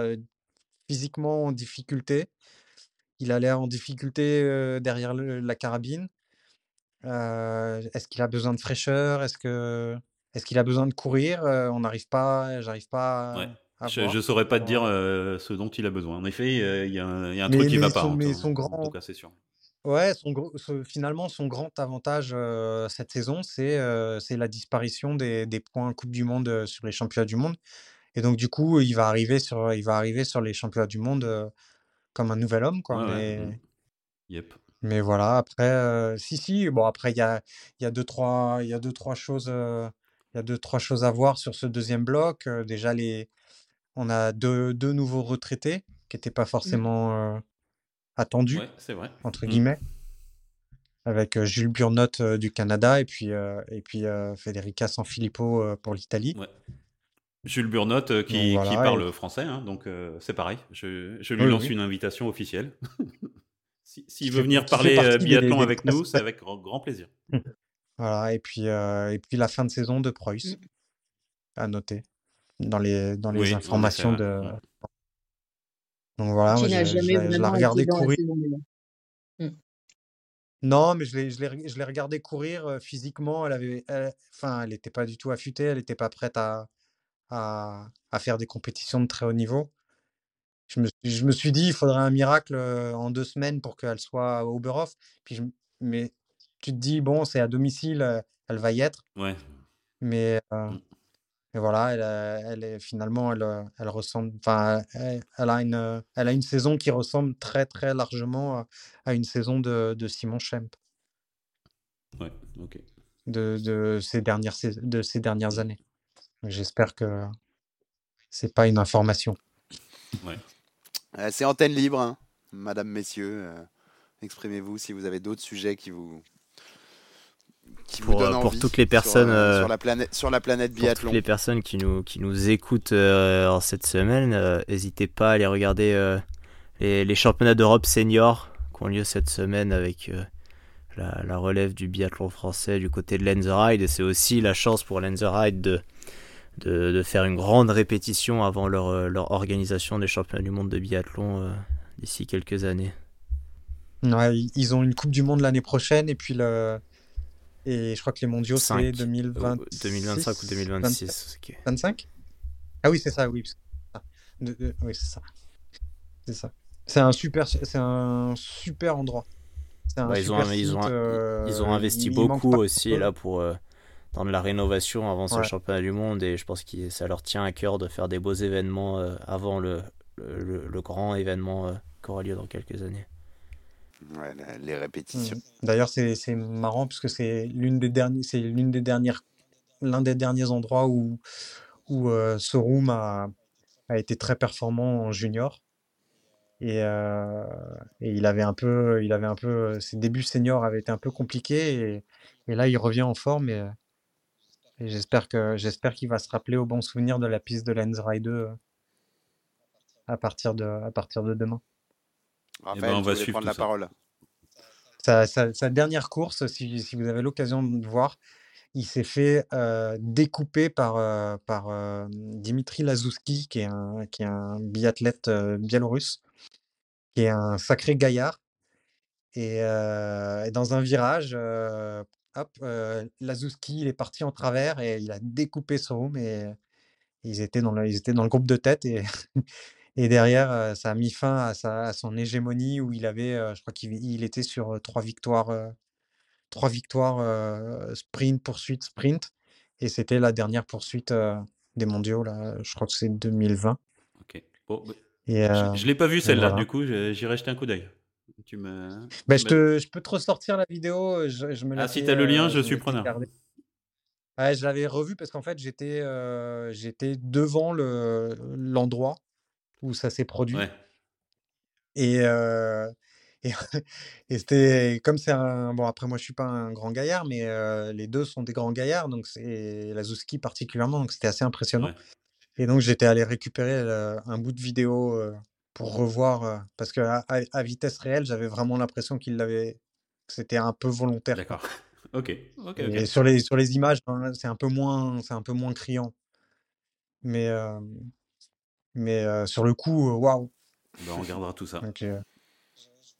physiquement en difficulté. Il a l'air en difficulté derrière le- la carabine. Euh, est-ce qu'il a besoin de fraîcheur? Est-ce que, est-ce qu'il a besoin de courir? On n'arrive pas, j'arrive pas
Ouais.
à
Je, je saurais pas te dire euh, ce dont il a besoin. En effet, euh, il y a un, il y a un
Mais-
truc qui va pas.
son- mais
tout-
son
en
grand-
tout cas, c'est sûr.
Ouais, son gros- ce- finalement, son grand avantage euh, cette saison, c'est euh, c'est la disparition des, des points Coupe du Monde euh, sur les championnats du monde. Et donc, du coup, il va arriver sur, il va arriver sur les championnats du monde euh, comme un nouvel homme, quoi.
Ouais, ouais.
Mais.
Yep.
mais voilà, après, euh, si, si, bon, après, il y a, il y a deux, trois, il y a deux, trois choses, euh, il y a deux, trois choses à voir sur ce deuxième bloc. Euh, déjà, les, on a deux, deux nouveaux retraités qui n'étaient pas forcément euh, attendus,
Ouais, c'est vrai.
entre
Mm.
guillemets, avec euh, Jules Burnot euh, du Canada et puis, euh, et puis Federica Sanfilippo pour l'Italie.
Ouais. Jules Burnot qui,
Donc
qui
voilà,
parle
et-
français, hein, donc c'est pareil. Je, je lui
Oui,
lance
oui.
une invitation officielle. Si- S'il veut venir parler
des-
biathlon
des
avec nous, c'est avec grand, plaisir.
Voilà, et puis, euh, et puis la fin de saison de Preuss, à noter dans les, dans les
Oui,
informations de. Donc voilà, moi, je, je je
la
courir.
saison déjà.
Non, mais je l'ai, je l'ai, reg- je l'ai regardé courir physiquement. Elle avait, elle- enfin, elle n'était pas du tout affûtée. Elle n'était pas prête à, à, à faire des compétitions de très haut niveau. Je me, suis- je me suis dit, il faudrait un miracle en deux semaines pour qu'elle soit au Oberhof. Puis je, mais tu te dis, bon, c'est à domicile, elle va y être.
Ouais.
Mais, euh, Mais voilà, elle, a- elle est, finalement, elle, euh, elle ressemble, enfin, elle, elle a une, euh, elle a une saison qui ressemble très, très largement à, à une saison de, de Simon Schemp
Ouais, ok.
de, de ces dernières, de ces dernières années. J'espère que c'est pas une information.
Ouais.
Euh, c'est antenne libre, hein. madame, messieurs. euh, Exprimez-vous si vous avez d'autres sujets qui vous qui vous
Pour, euh, pour
envie
toutes les
sur,
personnes,
euh,
euh,
sur la planète sur la planète
Pour
biathlon.
toutes les personnes qui nous, qui nous écoutent euh, en cette semaine, euh, n'hésitez pas à aller regarder euh, les, les championnats d'Europe seniors qui ont lieu cette semaine avec euh, la, la relève du biathlon français du côté de Lenzerheide. Et c'est aussi la chance pour Lenzerheide de, de, de faire une grande répétition avant leur, euh, leur organisation des championnats du monde de biathlon euh, d'ici quelques années.
Ouais, ils ont une Coupe du Monde l'année prochaine et puis le et je crois que les mondiaux c'est
Cinq.
2020
Ou 2025 ou 2026. ok.
25 Ah oui, c'est ça, oui. ah, de- de- oui, c'est ça. C'est ça. C'est un super, un super endroit. Un
Ouais, ils, ont,
super
ils, ont,
site,
ils ont
euh,
investi
il-
beaucoup aussi là pour euh, dans de la rénovation avant ce
Ouais.
championnat du monde et je pense que ça leur tient à cœur de faire des beaux événements euh, avant le, le, grand événement euh, qui aura lieu dans quelques années.
Les répétitions.
Mm. D'ailleurs, c'est marrant parce que c'est l'une des dernières, c'est des l'un des derniers endroits où où euh, Sorum a été très performant en junior et euh, et il avait un peu, il avait un peu, ses débuts seniors avaient été un peu compliqués et, là il revient en forme et, j'espère que j'espère qu'il va se rappeler au bon souvenir de la piste de Lenzride 2 euh, à partir de à partir de demain.
Raphaël,
ben, on va suivre
prendre la
ça.
parole.
Sa, sa- sa dernière course, si, si vous avez l'occasion de voir, il s'est fait euh, découper par, euh, par euh, Dimitri Lazouski, qui est un, qui est un biathlète euh, biélorusse, qui est un sacré gaillard. Et, euh, et dans un virage, euh, hop, euh, Lazouski, il est parti en travers et il a découpé Sorum et ils étaient dans le, ils étaient dans le groupe de tête et, et derrière, euh, ça a mis fin à, sa, à son hégémonie où il avait, euh, je crois qu'il il était sur euh, trois victoires, trois victoires sprint, poursuite, sprint. Et c'était la dernière poursuite des mondiaux, là, je crois que c'est 2020.
Ok. Bon, bah,
Et, euh,
je je l'ai pas vu celle-là,
voilà.
du coup, j'irai jeter un coup d'œil. Tu me.
bah,
tu
je, te, je peux te ressortir la vidéo. Je, je me
Ah, si
l'étais,
t'as le lien, je suis preneur.
Ouais, je l'avais revu parce qu'en fait, j'étais euh, j'étais devant le, l'endroit où ça s'est produit.
Ouais.
Et, euh, et, et c'était comme c'est un bon après moi je suis pas un grand gaillard mais euh, les deux sont des grands gaillards donc c'est Lazowski particulièrement donc c'était assez impressionnant
Ouais.
et donc j'étais allé récupérer un bout de vidéo euh, pour revoir parce que à, vitesse réelle j'avais vraiment l'impression qu'il l'avait c'était un peu volontaire.
D'accord. Ok. Ok.
et
Ok.
sur les sur les images hein, c'est un peu moins c'est un peu moins criant mais mais euh, sur le coup waouh
Ben, on regardera tout ça.
donc, euh,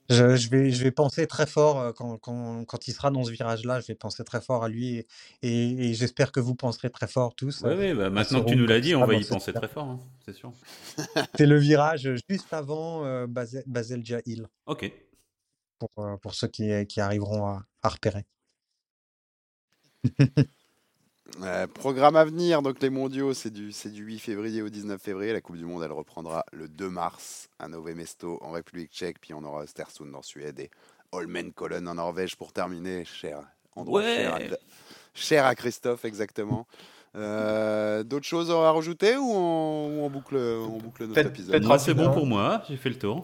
Je, je vais, je vais penser très fort quand, quand, quand il sera dans ce virage-là. Je vais penser très fort à lui et, et- et j'espère que vous penserez très fort tous.
Oui, bah, maintenant que tu nous l'as dit, on va y penser très fort, hein, c'est sûr.
C'est le virage juste avant Basel, Basel Hill
Ok.
pour, pour ceux qui, qui arriveront à, à repérer.
Euh, programme à venir, donc les mondiaux, c'est du, c'est du 8 février au 19 février. La Coupe du Monde, elle reprendra le 2 mars à Nové Mesto en République tchèque. Puis on aura Östersund en Suède et Holmenkollen en Norvège pour terminer. Cher endroit
Ouais.
cher, à, cher à Christophe, exactement. Euh, D'autres choses à rajouter ou on, ou on boucle, on boucle notre épisode?
c'est bon pour moi. J'ai fait le tour.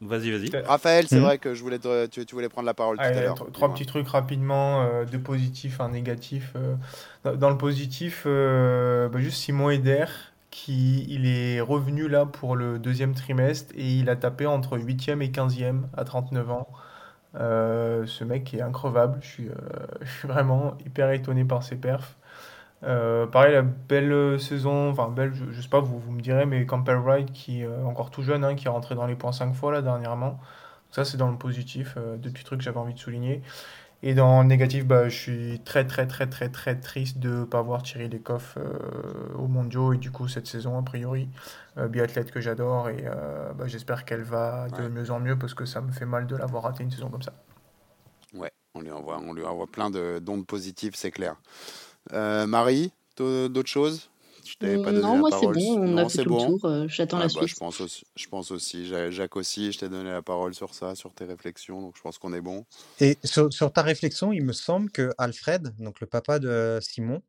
Vas-y, vas-y.
Fait-
Raphaël, c'est
Mhm.
vrai que je voulais te- tu, tu voulais prendre la parole tout à l'heure.
tro- trois petits trucs rapidement, euh, deux positifs, un négatif. euh. Dans, dans le positif, euh, bah, juste Simon Eder, qui il est revenu là pour le deuxième trimestre et il a tapé entre 8e et 15e à 39 ans. Euh, ce mec est increvable, je suis, euh, je suis vraiment hyper étonné par ses perfs. Euh, pareil, la belle saison, enfin belle, je, je sais pas, vous, vous me direz, mais Campbell Wright qui est euh, encore tout jeune, hein, qui est rentré dans les points 5 fois là dernièrement. Ça, c'est dans le positif, euh, deux petits trucs que j'avais envie de souligner. Et dans le négatif, bah, je suis très très très très très triste de ne pas voir Thierry Lecoff euh, au mondiaux et du coup cette saison a priori, euh, biathlète que j'adore et euh, bah, j'espère qu'elle va de
Ouais.
mieux en mieux parce que ça me fait mal de l'avoir raté une saison comme ça.
Ouais, on lui envoie, on lui envoie plein de d'ondes positives, c'est clair. Euh, Marie, d'autres choses? Je t'avais pas donné
non,
la
moi c'est bon, on
Non,
a fait tout le
bon.
tour. euh, J'attends
Ah
la
bah,
suite.
je pense aussi, je pense aussi. Ja- Jacques aussi, je t'ai donné la parole sur ça, sur tes réflexions, donc je pense qu'on est bon.
Et sur, sur ta réflexion, il me semble que Alfred, donc le papa de Simon,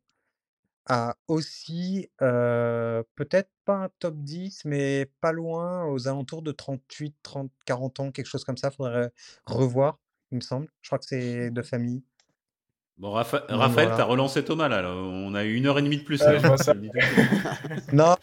a aussi euh, peut-être pas un top 10, mais pas loin, aux alentours de 38, 30, 40 ans, quelque chose comme ça. Faudrait revoir, il me semble. Je crois que c'est de famille.
Bon, Rapha- Raphaël,
voilà.
t'as relancé Thomas là, là. On a eu une heure et demie de plus.
Ouais,
là.
je vois ça.
Non,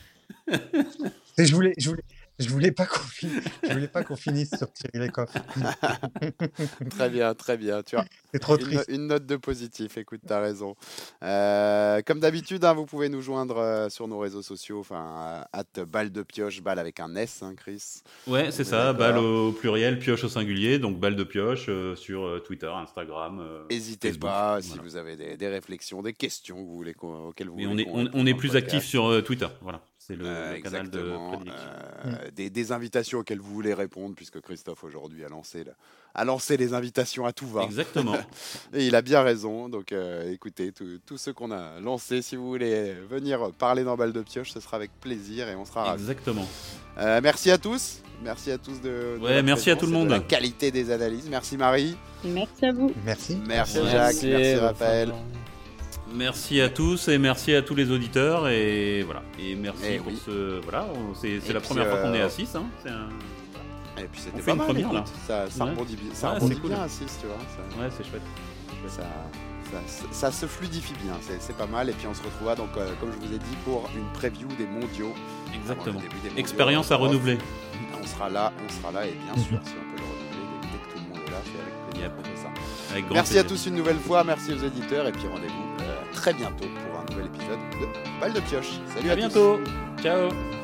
Et je voulais, je voulais, je voulais pas qu'on finisse, je voulais pas qu'on finisse sur Thierry Lecoff.
très bien, très bien. Tu as
C'est trop
une,
triste.
une note de positif. Écoute, t'as raison. Euh, comme d'habitude, hein, vous pouvez nous joindre euh, sur nos réseaux sociaux, enfin, at balle de pioche, balle avec un S, hein, Chris.
Ouais, c'est ça. Balle au pluriel, pioche au singulier. Donc balle de pioche euh, sur euh, Twitter, Instagram. euh,
N'hésitez pas si
voilà.
vous avez des, des réflexions, des questions que vous voulez qu'on- auxquelles vous
Mais on
voulez
est, on, on est plus actif sur euh, Twitter. Voilà, c'est le,
Euh,
le canal de prédilection.
Euh, des, des invitations auxquelles vous voulez répondre, puisque Christophe aujourd'hui a lancé, a lancé les invitations à tout va.
Exactement.
Et il a bien raison. Donc euh, écoutez, tous ceux qu'on a lancés, si vous voulez venir parler dans Balle de Pioche, ce sera avec plaisir et on sera ravis.
Exactement.
Euh, merci à tous. Merci à tous de. de
Ouais, merci à tout le
et de
monde.
La qualité des analyses. Merci Marie.
Merci à vous.
Merci.
Merci Jacques. Merci
enfin,
Raphaël.
Merci à tous et merci à tous les auditeurs et voilà. Et merci
Eh
pour
oui.
ce voilà. C'est la première fois qu'on est
euh,
à 6 hein. Un-
Et puis c'était pas
une
mal.
première,
écoute.
là.
Ça, ça
Ouais.
rebondit, bien- ça
Ouais,
rebondit
cool.
bien à 6, tu vois. Ça-
Ouais, c'est chouette.
ça, ça, ça se fluidifie bien, c'est pas mal. Et puis on se retrouvera donc, euh, comme je vous ai dit, pour une preview des mondiaux.
Exactement.
Des mondiaux
Expérience à renouveler.
On sera là, on sera là, et bien sûr, si on peut le renouveler, dès, que tout le monde est là, c'est avec plaisir
Yep.
ça.
Avec
Merci à tous une nouvelle fois, merci aux éditeurs, et puis rendez-vous euh, très bientôt pour un nouvel épisode de Balle de Pioche. Salut à,
À
tous.
bientôt. Ciao.